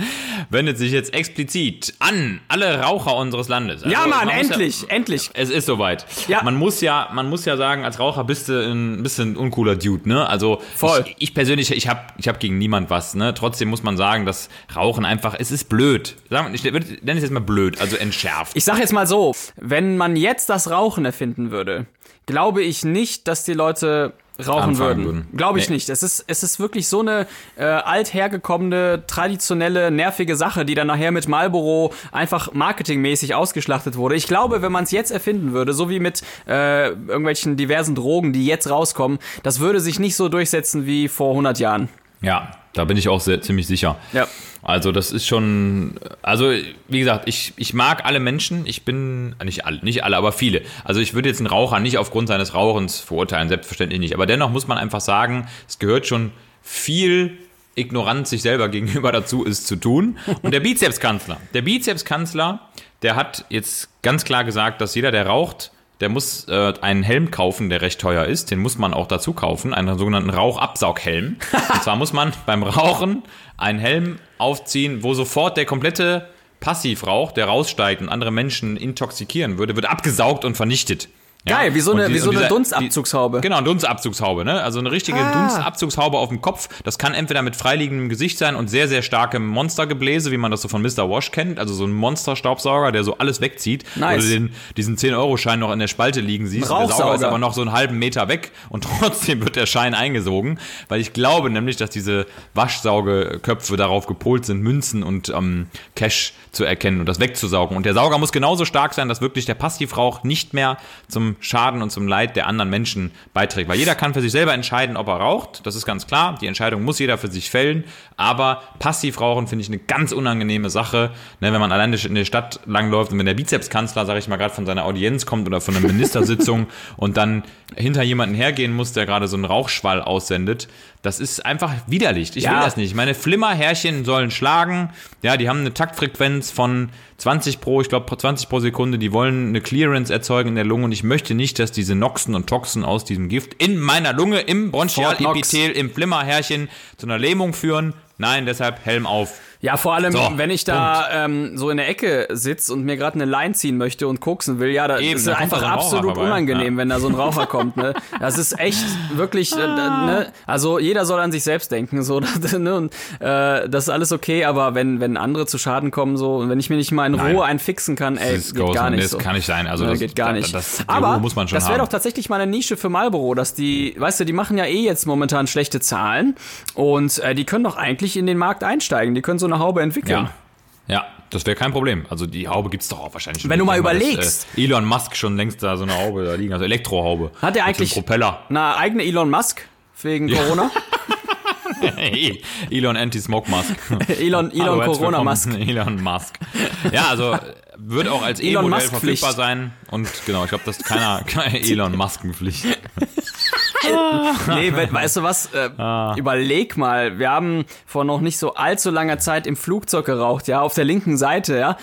wendet sich jetzt explizit an alle Raucher unseres Landes. Ja, Also, Mann, man endlich, Ja, endlich. es ist soweit. Ja. Man muss ja, man muss ja sagen, als Raucher bist du ein bisschen ein uncooler Dude, ne? Also Voll. Ich, ich persönlich, ich habe, ich habe gegen niemand was, ne? Trotzdem muss man sagen, dass Rauchen einfach, es ist blöd. Sagen wir, ich nenne es jetzt mal blöd, also entschärft. Ich sag jetzt mal so, wenn man jetzt das Rauchen erfinden würde, glaube ich nicht, dass die Leute rauchen würden. würden. Glaube ich Nee. nicht. Es ist, es ist wirklich so eine äh, althergekommene, traditionelle, nervige Sache, die dann nachher mit Marlboro einfach marketingmäßig ausgeschlachtet wurde. Ich glaube, wenn man es jetzt erfinden würde, so wie mit äh, irgendwelchen diversen Drogen, die jetzt rauskommen, das würde sich nicht so durchsetzen wie vor 100 Jahren. Ja, da bin ich auch sehr, ziemlich sicher. Ja. Also das ist schon, also wie gesagt, ich, ich mag alle Menschen, ich bin, nicht alle, nicht alle, aber viele. Also ich würde jetzt einen Raucher nicht aufgrund seines Rauchens verurteilen, selbstverständlich nicht. Aber dennoch muss man einfach sagen, es gehört schon viel Ignoranz sich selber gegenüber dazu, es zu tun. Und der Bizepskanzler, der Bizepskanzler, der hat jetzt ganz klar gesagt, dass jeder, der raucht, der muss äh, einen Helm kaufen, der recht teuer ist. Den muss man auch dazu kaufen, einen sogenannten Rauchabsaughelm. (laughs) Und zwar muss man beim Rauchen einen Helm aufziehen, wo sofort der komplette Passivrauch, der raussteigt und andere Menschen intoxikieren würde, wird abgesaugt und vernichtet. Ja? Geil, wie so eine, die- wie so eine dieser- Dunstabzugshaube. Genau, eine Dunstabzugshaube, ne? Also eine richtige Ah. Dunstabzugshaube auf dem Kopf. Das kann entweder mit freiliegendem Gesicht sein und sehr, sehr starkem Monstergebläse, wie man das so von Mr. Wash kennt. Also so ein Monsterstaubsauger, der so alles wegzieht. Nice. Oder den, diesen 10-Euro-Schein noch in der Spalte liegen siehst. Der Sauger ist aber noch so einen halben Meter weg und (laughs) trotzdem wird der Schein eingesogen. Weil ich glaube nämlich, dass diese Waschsaugeköpfe darauf gepolt sind, Münzen und ähm, Cash zu erkennen und das wegzusaugen. Und der Sauger muss genauso stark sein, dass wirklich der Passivrauch nicht mehr zum zum Schaden und zum Leid der anderen Menschen beiträgt. Weil jeder kann für sich selber entscheiden, ob er raucht. Das ist ganz klar. Die Entscheidung muss jeder für sich fällen. Aber passiv rauchen finde ich eine ganz unangenehme Sache. Ne, wenn man alleine in der Stadt langläuft und wenn der Bizepskanzler, sage ich mal, gerade von seiner Audienz kommt oder von einer Ministersitzung (laughs) und dann hinter jemanden hergehen muss, der gerade so einen Rauchschwall aussendet, das ist einfach widerlich. Ich Ja. will das nicht. Meine Flimmerhärchen sollen schlagen. Ja, die haben eine Taktfrequenz von 20 pro, ich glaube 20 pro Sekunde. Die wollen eine Clearance erzeugen in der Lunge und ich möchte nicht, dass diese Noxen und Toxen aus diesem Gift in meiner Lunge, im Bronchialepithel, im Flimmerhärchen zu einer Lähmung führen. Nein, deshalb Helm auf. Ja, vor allem, So, wenn ich da ähm, so in der Ecke sitze und mir gerade eine Line ziehen möchte und koksen will, ja, da Eben, ist es einfach so ein Raucher absolut vorbei, unangenehm, ja. wenn da so ein Raucher kommt. Ne? Das ist echt wirklich, äh, ne? also jeder soll an sich selbst denken, so, (laughs) ne? und äh, das ist alles okay, aber wenn wenn andere zu Schaden kommen, so, und wenn ich mir nicht mal in Nein. Ruhe einen fixen kann, ey, Das geht gar nicht. das so. kann nicht sein. Also Ja, das geht gar das- nicht. Das, die Aber muss man schon das wäre doch tatsächlich mal eine Nische für Marlboro, dass die, weißt du, die machen ja eh jetzt momentan schlechte Zahlen und äh, die können doch eigentlich in den Markt einsteigen. Die können so eine Haube entwickeln. Ja. Ja, das wäre kein Problem. Also die Haube gibt's doch auch wahrscheinlich schon. Wenn du mal überlegst. Dass, äh, Elon Musk schon längst da so eine Haube da liegen, also Elektrohaube. Hat einem eigentlich- Propeller. Eine eigene Elon Musk wegen Corona? (laughs) Elon Anti-Smoke Mask. (laughs) Elon, Hallo, Elon herzlich Corona Musk. (laughs) Elon Musk. Ja, also wird auch als Elon E-Modell verfügbar sein. Und genau, ich glaube, das ist keiner, keine Elon Musk-Pflicht. Nee, we weißt du was? Äh, Ah. Überleg mal, wir haben vor noch nicht so allzu langer Zeit im Flugzeug geraucht, ja, auf der linken Seite, ja,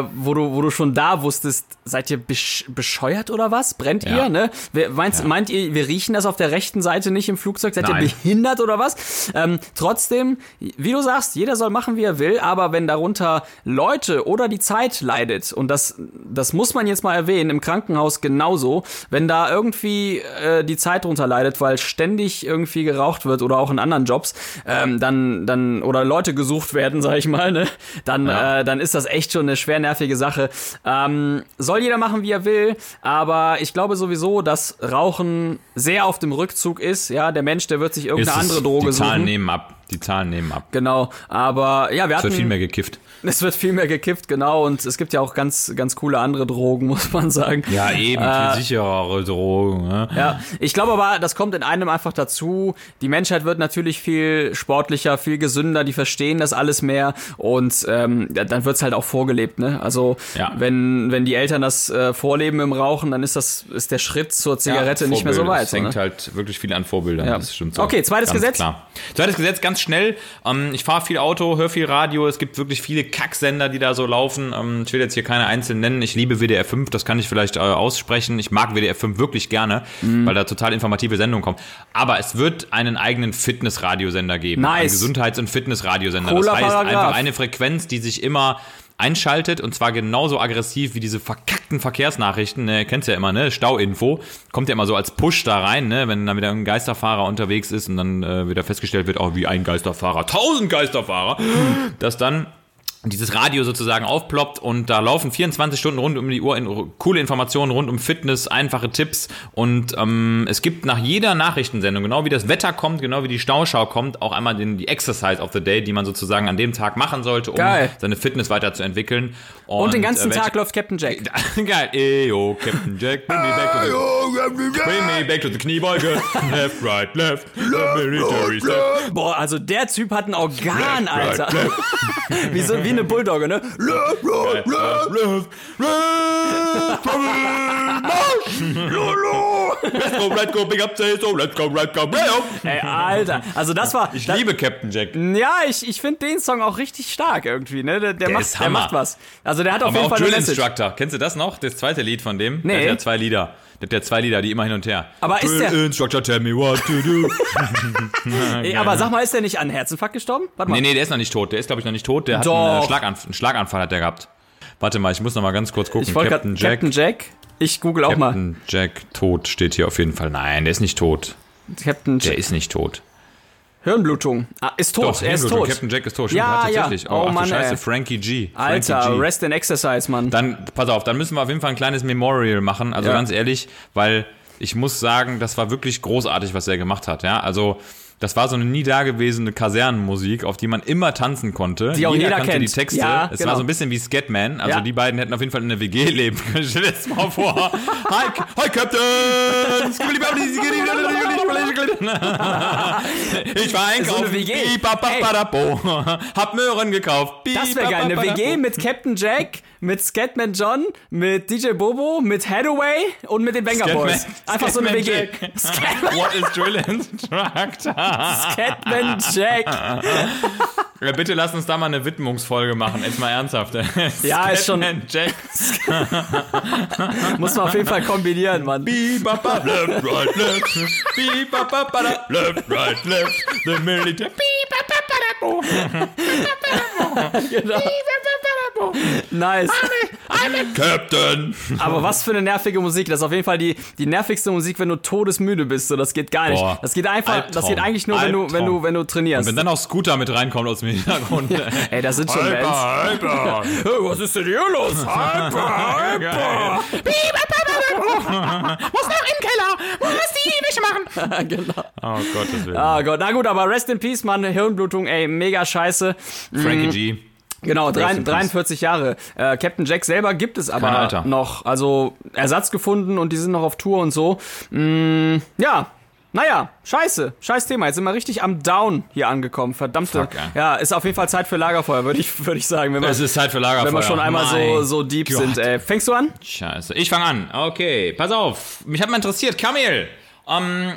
äh, wo du, wo du schon da wusstest, seid ihr besch bescheuert oder was? Brennt Ja. ihr, ne? Wer, meinst, Meint ihr, wir riechen das auf der rechten Seite nicht im Flugzeug? Seid Nein. ihr behindert oder was? Ähm, trotzdem, wie du sagst, jeder soll machen, wie er will, aber wenn darunter Leute oder die Zeit leidet, und das, das muss man jetzt mal erwähnen, im Krankenhaus genauso, wenn da irgendwie äh, die Zeit drunter leidet, weil ständig irgendwie geraucht wird oder auch in anderen Jobs, ähm, dann, dann, oder Leute gesucht werden, (laughs) sag ich mal, ne, dann, Ja. äh, dann ist das echt schon eine schwer nervige Sache. Ähm, soll jeder machen, wie er will, aber ich glaube sowieso, dass Rauchen sehr auf dem Rückzug ist, ja, der Mensch, der wird sich irgendeine andere Droge die Zahlen suchen. nehmen ab. Die Zahlen nehmen ab. Genau, aber ja, wir Es hatten wird viel mehr gekifft. es wird viel mehr gekifft, genau, und es gibt ja auch ganz, ganz coole andere Drogen, (laughs) muss man sagen. Ja, eben, Äh, viel sicherere Drogen. Ne? Ja, ich glaube aber, das kommt in einem einfach dazu. Die Menschheit wird natürlich viel sportlicher, viel gesünder, die verstehen das alles mehr und ähm, ja, dann wird's halt auch vorgelebt, ne? Also Ja. wenn, wenn die Eltern das äh, vorleben im Rauchen, dann ist das ist der Schritt zur Zigarette nicht mehr so weit. Es hängt ne? halt wirklich viel an Vorbildern. Ja. Das stimmt so. Okay, zweites Ganz Gesetz. Klar. Zweites Gesetz, ganz schnell. Ähm, ich fahre viel Auto, höre viel Radio. Es gibt wirklich viele Kacksender, die da so laufen. Ähm, ich will jetzt hier keine einzeln nennen. Ich liebe WDR 5, das kann ich vielleicht äh, aussprechen. Ich mag WDR 5 wirklich gerne, Mhm. weil da total informative Sendungen kommen. Aber es wird einen eigenen Fitnessradiosender geben. Nice. Einen Gesundheits- und Fitnessradiosender. Das heißt einfach eine Frequenz, die sich immer einschaltet und zwar genauso aggressiv wie diese verkackten Verkehrsnachrichten, ne, kennst ja immer, ne, Stauinfo, kommt ja immer so als Push da rein, ne, wenn dann wieder ein Geisterfahrer unterwegs ist und dann äh, wieder festgestellt wird, oh, wie ein Geisterfahrer, tausend Geisterfahrer, dass dann dieses Radio sozusagen aufploppt und da laufen 24 Stunden rund um die Uhr in, coole Informationen rund um Fitness, einfache Tipps und ähm, es gibt nach jeder Nachrichtensendung, genau wie das Wetter kommt, genau wie die Stauschau kommt, auch einmal den, die Exercise of the Day, die man sozusagen an dem Tag machen sollte, um Geil. seine Fitness weiterzuentwickeln. Und den ganzen äh, Tag läuft Captain Jack. (laughs) Geil. Eyo, Captain Jack, bring me back to the, bring me back to the Kniebeuge. (laughs) left, right, left, military stuff. Boah, also der Typ hat ein Organ, Left, right, Alter. (laughs) wie, so, wie eine Bulldogge, ne? Left, right, left, left, left, Let's go, let's go, big up, say so, let's go, let's go. Ey, Alter. Also das war. Ich das, liebe Captain Jack. Ja, ich, ich finde den Song auch richtig stark irgendwie, ne? Der, der, macht, ist der macht was. Also der hat auf Aber jeden auch Fall eine Drill Message. Instructor. Kennst du das noch? Das zweite Lied von dem? Nee. Der hat ja zwei Lieder. Der hat ja zwei Lieder, die immer hin und her. Aber ist der- Instructor, tell me what to do. (laughs) (laughs) Ey, aber sag mal, ist der nicht an Herzinfarkt gestorben? Warte mal. Nee, nee, der ist noch nicht tot. Der ist, glaube ich, noch nicht tot. Der hat Doch. einen, äh, Schlaganf einen Schlaganfall hat der gehabt. Warte mal, ich muss noch mal ganz kurz gucken. ich wollte Captain gerade Jack. Captain Jack. Ich google auch mal. Captain Jack tot steht hier auf jeden Fall. Nein, der ist nicht tot. Captain Der Jack. ist nicht tot. Hirnblutung. Ah, ist tot. Doch, er ist tot. Captain Jack ist tot. Ja, ja, ja. tatsächlich. Oh, ach, Mann, du Scheiße, ey. Frankie G. Frankie Alter, G. Rest in Exercise, Mann. Dann, pass auf, dann müssen wir auf jeden Fall ein kleines Memorial machen. Also Ja. ganz ehrlich, weil ich muss sagen, das war wirklich großartig, was er gemacht hat. Ja, also Das war so eine nie dagewesene Kasernenmusik, auf die man immer tanzen konnte. Die auch jeder kannte kennt. die Texte. Ja, es genau. war so ein bisschen wie Scatman. Also Ja. die beiden hätten auf jeden Fall in einer WG leben können. Stell dir das mal vor. Hi, hi Captain! Ich war einkaufen. So eine WG. Bipapapadapo. Hab Möhren gekauft. Das wäre geil. Eine WG mit Captain Jack, mit Scatman John, mit DJ Bobo, mit Hathaway und mit den Banger Scatman- Boys. Einfach so eine Scatman WG. Scatman, What is Drill Instructor? Scatman Jack. (laughs) Ja, bitte lass uns da mal eine Widmungsfolge machen. Jetzt mal ernsthaft. Ja, ist schon- Jack. Muss man auf jeden Fall kombinieren, Mann. Bebop, left, right, left. Bebop, bada, left, right, left. The military. Bebop, Genau. Nice. I'm a Captain. Aber was für eine nervige Musik. Das ist auf jeden Fall die, die nervigste Musik, wenn du todesmüde bist. So, das geht gar nicht. Boah. Das geht einfach, das Albtraum. geht eigentlich nur, wenn du, wenn du, wenn du trainierst. Wenn dann auch Scooter mit reinkommt aus dem Hintergrund. (laughs) Ey, das sind schon Bands. Hyper. (laughs) Hey, was ist denn hier los? Hyper, Geil. (laughs) Muss noch in den Keller. Muss die Wäsche machen. genau. Oh Gottes Willen. Ah Gott, na gut, aber Rest in Peace, Mann, Hirnblutung, ey, mega scheiße. Frankie G. Genau, drei, in peace. 43 Jahre. Äh, Captain Jack selber gibt es aber Kein Alter. noch. Also Ersatz gefunden und die sind noch auf Tour und so. Mm, ja, naja, scheiße. Scheiß Thema. Jetzt sind wir richtig am Down hier angekommen. Verdammte. Fuck, ey. ja, ist auf jeden Fall Zeit für Lagerfeuer, würde ich, würde ich sagen. Wenn wir, Es ist Zeit für Lagerfeuer. wenn wir schon einmal so, Mein so deep Gott. sind. Ey. Fängst du an? Scheiße. Ich fange an. Okay, pass auf. Mich hat mal interessiert, Kamil, ähm,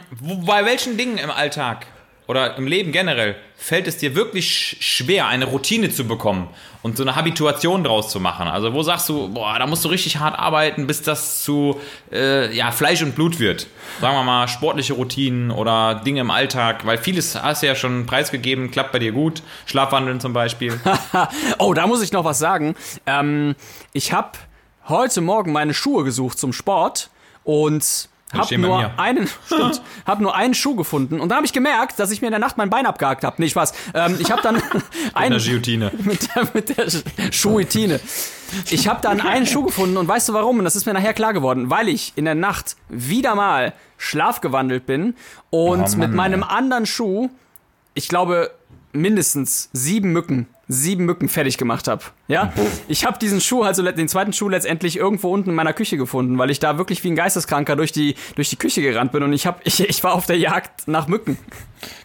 bei welchen Dingen im Alltag oder im Leben generell fällt es dir wirklich sch- schwer, eine Routine zu bekommen und so eine Habituation draus zu machen? Also wo sagst du, boah, da musst du richtig hart arbeiten, bis das zu äh, ja, Fleisch und Blut wird? Sagen wir mal sportliche Routinen oder Dinge im Alltag, weil vieles hast du ja schon preisgegeben, klappt bei dir gut. Schlafwandeln zum Beispiel. (laughs) Oh, da muss ich noch was sagen. Ähm, ich habe heute Morgen meine Schuhe gesucht zum Sport und bei nur einen, (laughs) stimmt, hab nur einen Schuh gefunden und dann habe ich gemerkt, dass ich mir in der Nacht mein Bein abgehakt habe. Nee, Spaß. Ähm, ich habe dann (laughs) (laughs) Eine einen mit der, mit der Sch- Schuhitine. Ich habe dann einen Schuh gefunden und weißt du warum? Und das ist mir nachher klar geworden, weil ich in der Nacht wieder mal schlafgewandelt bin und Oh Mann, mit meinem ey. anderen Schuh, ich glaube, mindestens sieben Mücken, sieben Mücken fertig gemacht habe. Ja, ich habe diesen Schuh, also den zweiten Schuh letztendlich irgendwo unten in meiner Küche gefunden, weil ich da wirklich wie ein Geisteskranker durch die durch die Küche gerannt bin und ich habe (laughs) ich, ich war auf der Jagd nach Mücken.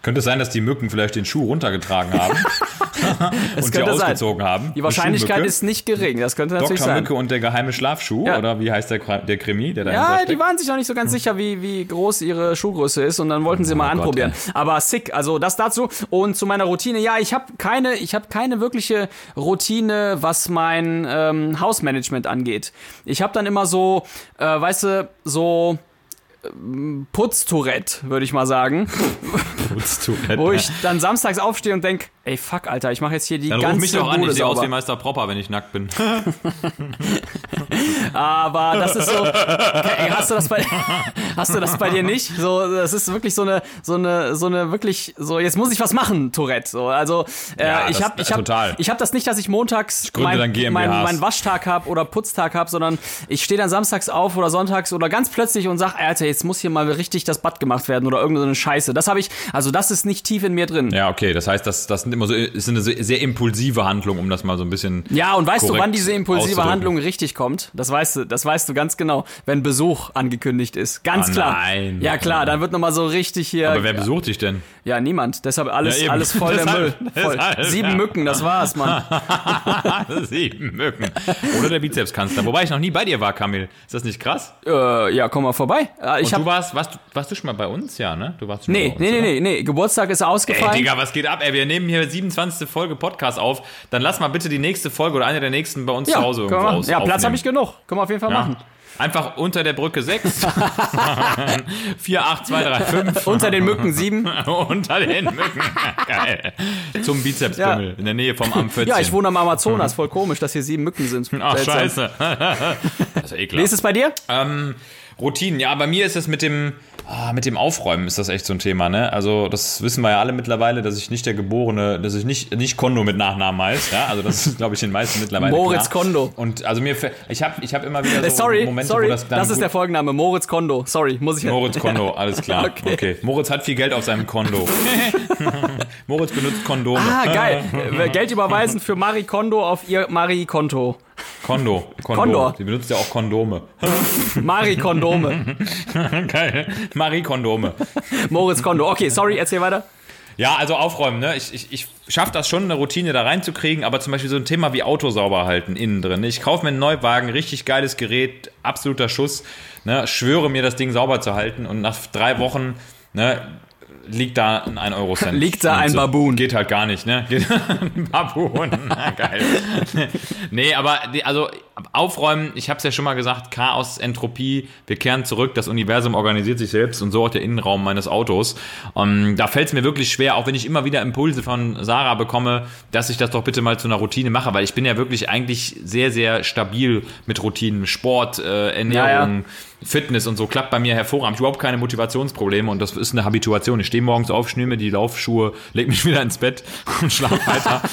Könnte es sein, dass die Mücken vielleicht den Schuh runtergetragen haben (laughs) (laughs) und sie sein. ausgezogen haben? Die Wahrscheinlichkeit ist nicht gering, das könnte natürlich Dr. sein. Mücke und der geheime Schlafschuh, Ja. oder wie heißt der, der Krimi, der dahinter Ja, steckt? die waren sich noch nicht so ganz sicher, wie, wie groß ihre Schuhgröße ist und dann wollten sie mal Oh Gott, anprobieren. ey. Aber sick, also das dazu. Und zu meiner Routine, ja, ich habe keine, ich habe keine wirkliche Routine, was mein ähm, Hausmanagement angeht. Ich habe dann immer so, äh, weißt du, so ähm, Putztourette, würde ich mal sagen, (laughs) Putztourette. wo ich dann samstags aufstehe und denk, ey fuck, Alter, ich mache jetzt hier die Dann ruf ganze mich doch an, Bude ich sehe aus wie Meister Propper, wenn ich nackt bin. (laughs) Aber (laughs) das ist so. Ey, hast du das bei (laughs) Hast du das bei dir nicht? So, das ist wirklich so eine so eine so eine wirklich so jetzt muss ich was machen, Tourette. So, also äh, Ja, ich habe ich habe total. ich habe das nicht, dass ich montags dann mein, mein, mein Waschtag habe oder Putztag habe, sondern ich stehe dann samstags auf oder sonntags oder ganz plötzlich und sag, Alter, jetzt muss hier mal richtig das Bad gemacht werden oder irgendeine Scheiße. Das habe ich, also das ist nicht tief in mir drin. Ja, okay, das heißt, das, das sind immer so, ist eine sehr impulsive Handlung, um das mal so ein bisschen. Ja, und weißt du, wann diese impulsive. Handlung richtig kommt? Das weißt du, das weißt du ganz genau, wenn Besuch angekündigt ist. Ganz Ah, klar. nein. Ja, klar, dann wird nochmal so richtig hier. Aber wer besucht dich denn? ja, niemand. Deshalb alles, Ja, alles voll der (laughs) Müll. Deshalb- Voll. deshalb, Sieben ja. Mücken, das war's, Mann. (laughs) Sieben Mücken. Oder der Bizepskanzler. Wobei ich noch nie bei dir war, Kamil. Ist das nicht krass? äh, ja, komm mal vorbei. Äh, ich Und du warst, warst, du- warst du schon mal bei uns? Ja, ne? Du warst schon nee, mal bei uns, nee, nee, nee, nee, Geburtstag ist Ey, ausgefallen. Digga, was geht ab? Ey, wir nehmen hier 27. Folge Podcast auf. Dann lass mal bitte die nächste Folge oder eine der nächsten bei uns ja, zu Hause irgendwo aus, ja, Platz habe ich genug. Können wir auf jeden Fall Ja. machen. Einfach unter der Brücke 6. 4, 8, 2, 3, 5. Unter den Mücken sieben. (laughs) unter den Mücken. Geil. Zum Bizepsbimmel. In der Nähe vom Am 14. Ja, ich wohne am Amazonas. Voll komisch, dass hier sieben Mücken sind. Ach, Seltsam. scheiße. (laughs) Das ist ja Wie ekelhaft. ist es bei dir? Ähm, Routinen, ja, bei mir ist es mit dem, ah, mit dem Aufräumen ist das echt so ein Thema, ne? Also das wissen wir ja alle mittlerweile, dass ich nicht der geborene, dass ich nicht, nicht Kondo mit Nachnamen heißt, ja? Also das ist, glaube ich, den meisten mittlerweile Moritz klar. Kondo. Und also mir, ich habe ich hab immer wieder so sorry, Momente, sorry, wo das, das dann ist gut- der Folgenname. Moritz Kondo. Sorry, muss ich Moritz Kondo, (laughs) alles klar. Okay. Okay. Moritz hat viel Geld auf seinem Konto. (laughs) Moritz benutzt Kondome. Ah, geil. Äh, Geld überweisen für Marie Kondo auf ihr Marie Konto. Kondo. Kondo. Kondor. Sie benutzt ja auch Kondome. (laughs) Marie Kondome. (laughs) Geil. Marie Kondome. Moritz Kondo. Okay, sorry, erzähl weiter. Ja, also aufräumen, ne? Ich, ich, ich schaffe das schon, eine Routine da reinzukriegen, aber zum Beispiel so ein Thema wie Auto sauber halten innen drin. ne? Ich kaufe mir einen Neuwagen, richtig geiles Gerät, absoluter Schuss, ne? Schwöre mir, das Ding sauber zu halten und nach drei Wochen, ne? Liegt da ein 1-Euro-Cent. (laughs) Liegt da ein so- Baboon. Geht halt gar nicht, ne? (laughs) Geht- ein (laughs) Baboon, na, geil. nee, aber die, also aufräumen, ich habe es ja schon mal gesagt, Chaos, Entropie, wir kehren zurück, das Universum organisiert sich selbst und so auch der Innenraum meines Autos. Ähm, da fällt es mir wirklich schwer, auch wenn ich immer wieder Impulse von Sarah bekomme, dass ich das doch bitte mal zu einer Routine mache, weil ich bin ja wirklich eigentlich sehr, sehr stabil mit Routinen, Sport, äh, Ernährung, Fitness und so klappt bei mir hervorragend. Ich habe überhaupt keine Motivationsprobleme und das ist eine Habituation. Ich stehe morgens auf, schnür mir die Laufschuhe, leg mich (laughs) wieder ins Bett und schlafe weiter. (laughs)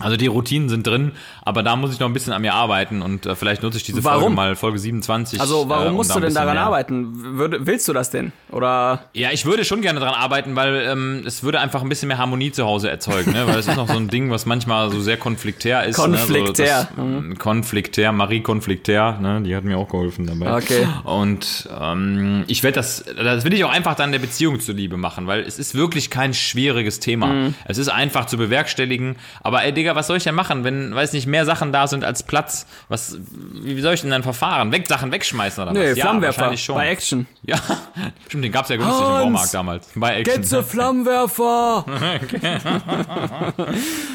Also die Routinen sind drin, aber da muss ich noch ein bisschen an mir arbeiten und äh, vielleicht nutze ich diese Folge Warum? mal, Folge 27. Also, warum äh, um musst da du denn daran mehr- arbeiten? Würde, willst du das denn? Oder Ja, ich würde schon gerne daran arbeiten, weil ähm, es würde einfach ein bisschen mehr Harmonie zu Hause erzeugen, ne? weil es ist noch so ein Ding, was manchmal so sehr konfliktär ist. Konfliktär. Mhm. Ne? So, das, Konfliktär, Marie Konfliktär, ne? die hat mir auch geholfen dabei. Okay. Und ähm, ich werde das, das will ich auch einfach dann der Beziehung zuliebe machen, weil es ist wirklich kein schwieriges Thema. Mhm. Es ist einfach zu bewerkstelligen. Aber ey, Digga, was soll ich denn machen, wenn, weiß nicht, mehr Sachen da sind als Platz? Was, wie soll ich denn dann verfahren? Weg, Sachen wegschmeißen oder nee, was? Ja, Flammenwerfer wahrscheinlich schon. bei Action. Ja, (laughs) stimmt, den gab's ja günstig im Hans, Baumarkt damals. Bei Action. Get the Flammenwerfer! (laughs)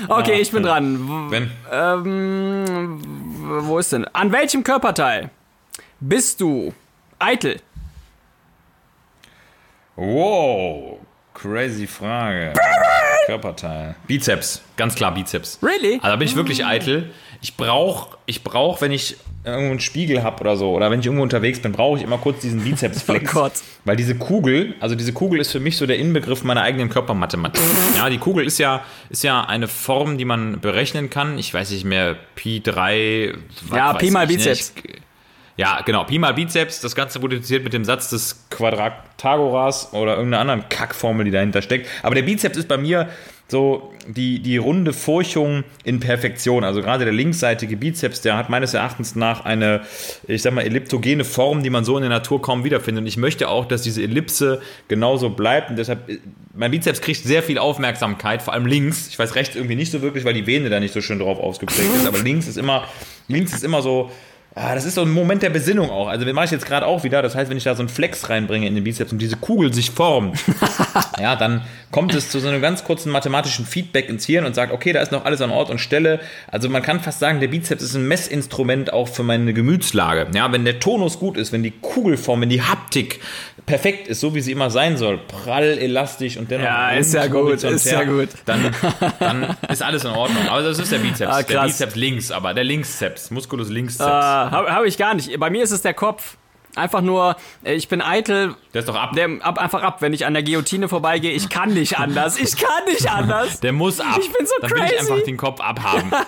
okay, ich bin dran. Wenn, Ähm, wo ist denn? An welchem Körperteil bist du eitel? wow, crazy Frage. (laughs) Körperteil. Bizeps, ganz klar Bizeps. Really? Also da bin ich wirklich eitel. Ich brauche, ich brauch, wenn ich irgendwo einen Spiegel habe oder so, oder wenn ich irgendwo unterwegs bin, brauche ich immer kurz diesen Bizepsflex. (laughs) Oh Gott. Weil diese Kugel, also diese Kugel ist für mich so der Inbegriff meiner eigenen Körpermathematik. (laughs) Ja, die Kugel ist ja, ist ja eine Form, die man berechnen kann. Ich weiß nicht mehr, Pi 3. was Ja, Pi mal? Bizeps. Ich, ja, genau, Pi mal Bizeps, das Ganze multipliziert mit dem Satz des Quadratagoras oder irgendeiner anderen Kackformel, die dahinter steckt. Aber der Bizeps ist bei mir so die, die runde Furchung in Perfektion. Also gerade der linksseitige Bizeps, der hat meines Erachtens nach eine, ich sag mal, elliptogene Form, die man so in der Natur kaum wiederfindet. Und ich möchte auch, dass diese Ellipse genauso bleibt. Und deshalb, mein Bizeps kriegt sehr viel Aufmerksamkeit, vor allem links. Ich weiß rechts irgendwie nicht so wirklich, weil die Vene da nicht so schön drauf ausgeprägt ist. Aber links ist immer, links ist immer so, Ah, das ist so ein Moment der Besinnung auch. Also, den mache ich jetzt gerade auch wieder. Das heißt, wenn ich da so einen Flex reinbringe in den Bizeps und diese Kugel sich formt, (laughs) ja, dann kommt es zu so einem ganz kurzen mathematischen Feedback ins Hirn und sagt, okay, da ist noch alles an Ort und Stelle. Also, man kann fast sagen, der Bizeps ist ein Messinstrument auch für meine Gemütslage. Ja, wenn der Tonus gut ist, wenn die Kugelform, wenn die Haptik perfekt ist, so wie sie immer sein soll, prall, elastisch und dennoch Ja, ist ja gut, ist ja gut. Dann, (laughs) dann ist alles in Ordnung. Aber das ist der Bizeps. Ah, der. Bizeps links, aber der Linkszeps, Musculus Linkszeps. Äh, Habe hab ich gar nicht. Bei mir ist es der Kopf. Einfach nur, äh, ich bin eitel. Der ist doch ab. Der, ab, einfach ab, wenn ich an der Guillotine vorbeigehe. Ich kann nicht anders. Ich kann nicht (laughs) anders. Der muss ab. Ich bin so Dann will ich crazy. einfach den Kopf abhaben. (laughs)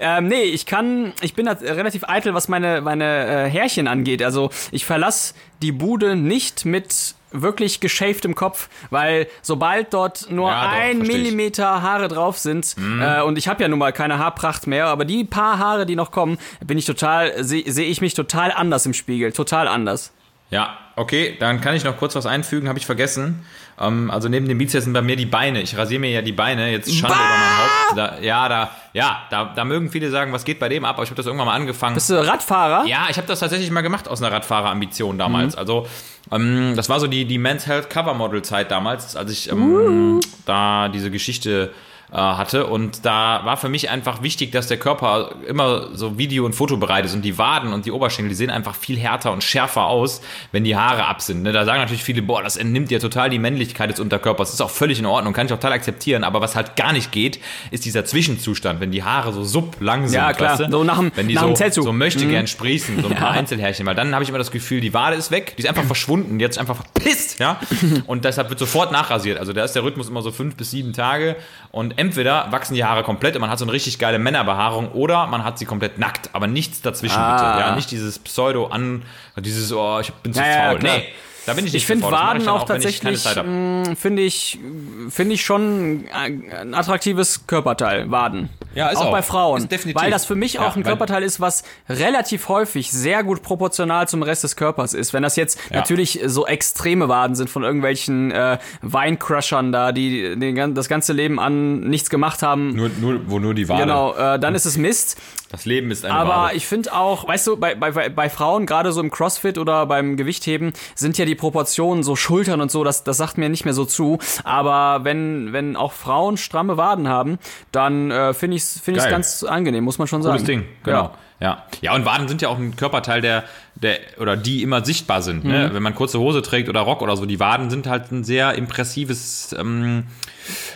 Ähm, nee, ich kann, ich bin relativ eitel, was meine, meine äh, Härchen angeht. Also ich verlasse die Bude nicht mit wirklich geschäftem Kopf, weil sobald dort nur Ja, doch, ein. Mhm. Millimeter Haare drauf sind äh, und ich habe ja nun mal keine Haarpracht mehr, aber die paar Haare, die noch kommen, bin ich total, sehe seh ich mich total anders im Spiegel, total anders. Ja, okay, dann kann ich noch kurz was einfügen, habe ich vergessen. Ähm, also neben dem Bizeps sind bei mir die Beine. Ich rasiere mir ja die Beine, jetzt Schande Bah! über mein Haupt. Da, ja, da, ja, da, da mögen viele sagen, was geht bei dem ab, aber ich habe das irgendwann mal angefangen. Bist du Radfahrer? Ja, ich habe das tatsächlich mal gemacht aus einer Radfahrerambition damals. Also ähm, das war so die, die Men's Health Cover Model Zeit damals, als ich ähm, da diese Geschichte äh, hatte. Und da war für mich einfach wichtig, dass der Körper immer so Video- und Fotobereit ist. Und die Waden und die Oberschenkel, die sehen einfach viel härter und schärfer aus, wenn die Haare ab sind. Ne? Da sagen natürlich viele, boah, das entnimmt dir total die Männlichkeit des Unterkörpers. Das ist auch völlig in Ordnung, kann ich auch total akzeptieren. Aber was halt gar nicht geht, ist dieser Zwischenzustand, wenn die Haare so sublang sind. Ja, klar. Weißt du? So nach dem- wenn die nach so, dem so möchte Mhm. gern sprießen, so ein paar Einzelhärchen. Weil dann habe ich immer das Gefühl, die Wade ist weg, die ist einfach verschwunden, die hat sich einfach verpisst. Ja? (laughs) Und deshalb wird sofort nachrasiert. Also da ist der Rhythmus immer so fünf bis sieben Tage. Und entweder wachsen die Haare komplett und man hat so eine richtig geile Männerbehaarung oder man hat sie komplett nackt. Aber nichts dazwischen, Ah. bitte. Ja, nicht dieses Pseudo an, dieses, oh, ich bin zu Ja, ja, faul. klar. nee. Da bin ich nicht Ich finde Waden auch keine tatsächlich, mh, finde ich, finde ich schon ein attraktives Körperteil, Waden. Ja, ist auch, auch. bei Frauen. Weil das für mich Ja, auch ein Körperteil ist, was relativ häufig sehr gut proportional zum Rest des Körpers ist. Wenn das jetzt Ja. natürlich so extreme Waden sind von irgendwelchen äh, Weincrushern da, die den, das ganze Leben an nichts gemacht haben. Nur, nur, wo nur die Wade. Genau, äh, dann ist es Mist. Das Leben ist eine Aber Wade. ich finde auch, weißt du, bei, bei, bei Frauen, gerade so im Crossfit oder beim Gewichtheben, sind ja die Proportionen so Schultern und so, das, das sagt mir nicht mehr so zu. Aber wenn, wenn auch Frauen stramme Waden haben, dann äh, finde ich es find ganz angenehm, muss man schon Cooles sagen. Ding, genau. Ja. Ja. ja, und Waden sind ja auch ein Körperteil, der, der oder die immer sichtbar sind. Ne? Mhm. Wenn man kurze Hose trägt oder Rock oder so, die Waden sind halt ein sehr impressives ähm,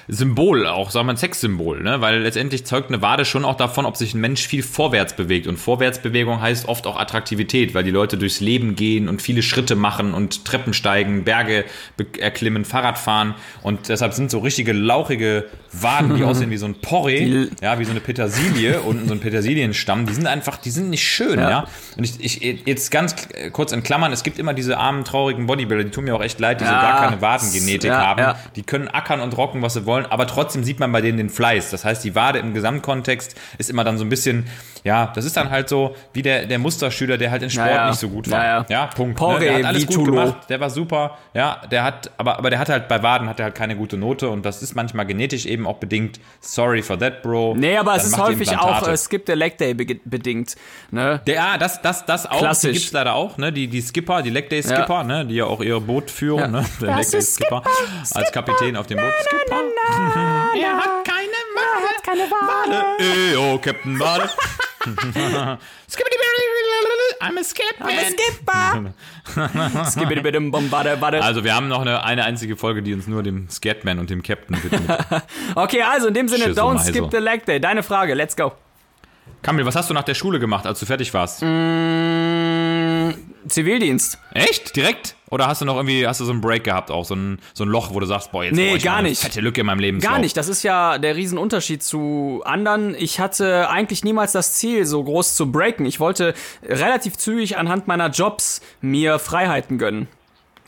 Symbol, auch sagen wir ein Sexsymbol, ne? weil letztendlich zeugt eine Wade schon auch davon, ob sich ein Mensch viel vorwärts bewegt. Und Vorwärtsbewegung heißt oft auch Attraktivität, weil die Leute durchs Leben gehen und viele Schritte machen und Treppen steigen, Berge be- erklimmen, Fahrrad fahren. Und deshalb sind so richtige lauchige Waden, die (laughs) aussehen wie so ein Porree, ja, wie so eine Petersilie, (laughs) unten so ein Petersilienstamm, die sind einfach, die sind nicht schön, ja. Ja. Und ich, ich, jetzt ganz kurz in Klammern, es gibt immer diese armen, traurigen Bodybuilder, die tun mir auch echt leid, die so Ja. gar keine Wadengenetik Ja, haben. Die können ackern und rocken, was sie wollen, aber trotzdem sieht man bei denen den Fleiß. Das heißt, die Wade im Gesamtkontext ist immer dann so ein bisschen, ja, das ist dann halt so wie der, der Musterschüler, der halt in Sport Ja, ja. nicht so gut war. Ja, ja. Punkt. Porre ne? Der hat alles gut Tulo. gemacht, der war super, ja, der hat, aber, aber der hat halt bei Waden hat er halt keine gute Note und das ist manchmal genetisch eben auch bedingt. Sorry for that, Bro. Nee, aber es Dann ist macht die häufig auch äh, Skip the Leg Day be bedingt. Ne? Der, ja, das, das, das auch. Klassisch. Die gibt's leider auch, ne? Die, die Skipper, die Leg Day Skipper, Ja. ne? Die ja auch ihr Boot führen, Ja. ne? Der Das Leg Day ist Skipper. Als Kapitän auf dem Boot. Skipper. (laughs) er hat keine Wale. hat keine Wale. Ey, oh, Captain Wale. (laughs) I'm a. Skibidi-bidim, (laughs) bum, warte, warte. Also, wir haben noch eine, eine einzige Folge, die uns nur dem Scatman und dem Captain widmet. (laughs) Okay, also in dem Sinne, Schisse, don't skip the Leg Day. Deine Frage, let's go. Kamil, was hast du nach der Schule gemacht, als du fertig warst? Mm, Zivildienst. Echt? Direkt? Oder hast du noch irgendwie, hast du so einen Break gehabt auch, so ein, so ein Loch, wo du sagst, boah, jetzt Nee, gar nicht. fette Lücke in meinem Leben. Gar nicht, das ist ja der Riesenunterschied zu anderen. Ich hatte eigentlich niemals das Ziel, so groß zu breaken. Ich wollte relativ zügig anhand meiner Jobs mir Freiheiten gönnen.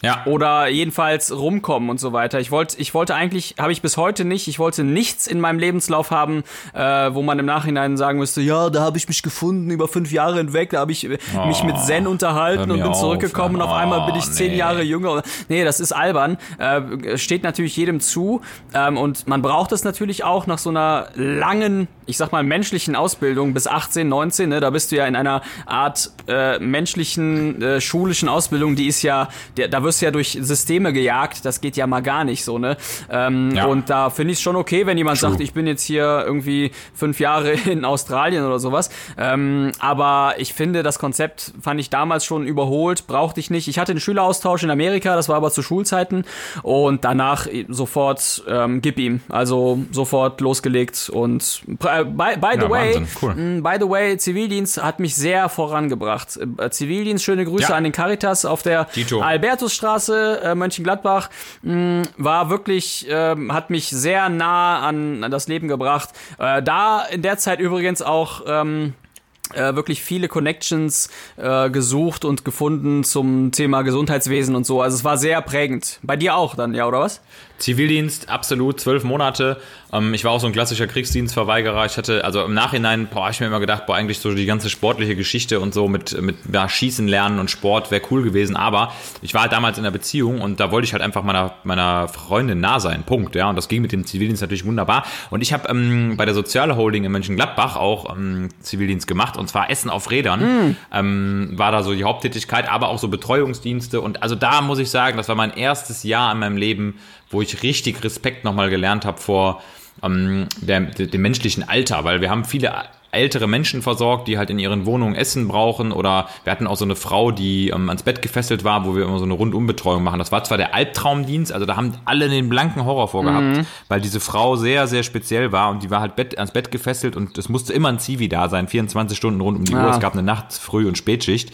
Ja. Oder jedenfalls rumkommen und so weiter. Ich wollte, ich wollte eigentlich, habe ich bis heute nicht, ich wollte nichts in meinem Lebenslauf haben, äh, wo man im Nachhinein sagen müsste, ja, da habe ich mich gefunden über fünf Jahre hinweg, da habe ich äh, mich mit Zen hör unterhalten und bin auf, zurückgekommen und auf oh, einmal bin ich zehn nee. Jahre jünger. Nee, das ist albern. Äh, steht natürlich jedem zu. Ähm, und man braucht es natürlich auch nach so einer langen, ich sag mal, menschlichen Ausbildung bis 18, 19. Ne, da bist du ja in einer Art äh, menschlichen, äh, schulischen Ausbildung, die ist ja, der, da wirst du ja durch Systeme gejagt. Das geht ja mal gar nicht so, ne? Ähm, Ja. Und da finde ich es schon okay, wenn jemand True. sagt, ich bin jetzt hier irgendwie fünf Jahre (laughs) in Australien oder sowas. Ähm, aber ich finde, das Konzept fand ich damals schon überholt, brauchte ich nicht. Ich hatte einen Schüleraustausch in Amerika, das war aber zu Schulzeiten und danach sofort ähm, gib ihm. Also sofort losgelegt und äh, by, by the Ja, way, Wahnsinn, cool. mh, by the way, Zivildienst hat mich sehr vorangebracht. Äh, Zivildienst, schöne Grüße Ja. an den Caritas auf der. Albertusstraße, äh, Mönchengladbach, mh, war wirklich, ähm, hat mich sehr nah an, an das Leben gebracht. Äh, da in der Zeit übrigens auch ähm, äh, wirklich viele Connections äh, gesucht und gefunden zum Thema Gesundheitswesen und so. Also es war sehr prägend. Bei dir auch dann, ja, oder was? Zivildienst, absolut, zwölf Monate. Ähm, ich war auch so ein klassischer Kriegsdienstverweigerer. Ich hatte, also im Nachhinein, boah, hab ich mir immer gedacht, boah, eigentlich so die ganze sportliche Geschichte und so mit, mit ja, Schießen lernen und Sport wäre cool gewesen. Aber ich war halt damals in einer Beziehung und da wollte ich halt einfach meiner, meiner Freundin nah sein. Punkt. Ja, und das ging mit dem Zivildienst natürlich wunderbar. Und ich habe ähm, bei der Soziale Holding in Mönchengladbach auch ähm, Zivildienst gemacht und zwar Essen auf Rädern. Ähm, war da so die Haupttätigkeit, aber auch so Betreuungsdienste. Und also da muss ich sagen, das war mein erstes Jahr in meinem Leben, wo ich richtig Respekt nochmal gelernt habe vor ähm, der, dem menschlichen Alter, weil wir haben viele ältere Menschen versorgt, die halt in ihren Wohnungen Essen brauchen oder wir hatten auch so eine Frau, die ähm, ans Bett gefesselt war, wo wir immer so eine Rundumbetreuung machen. Das war zwar der Albtraumdienst, also da haben alle den blanken Horror vorgehabt, mhm. weil diese Frau sehr, sehr speziell war und die war halt Bett, ans Bett gefesselt und es musste immer ein Zivi da sein, 24 Stunden rund um die ja. Uhr. Es gab eine Nacht-, Früh- und Spätschicht.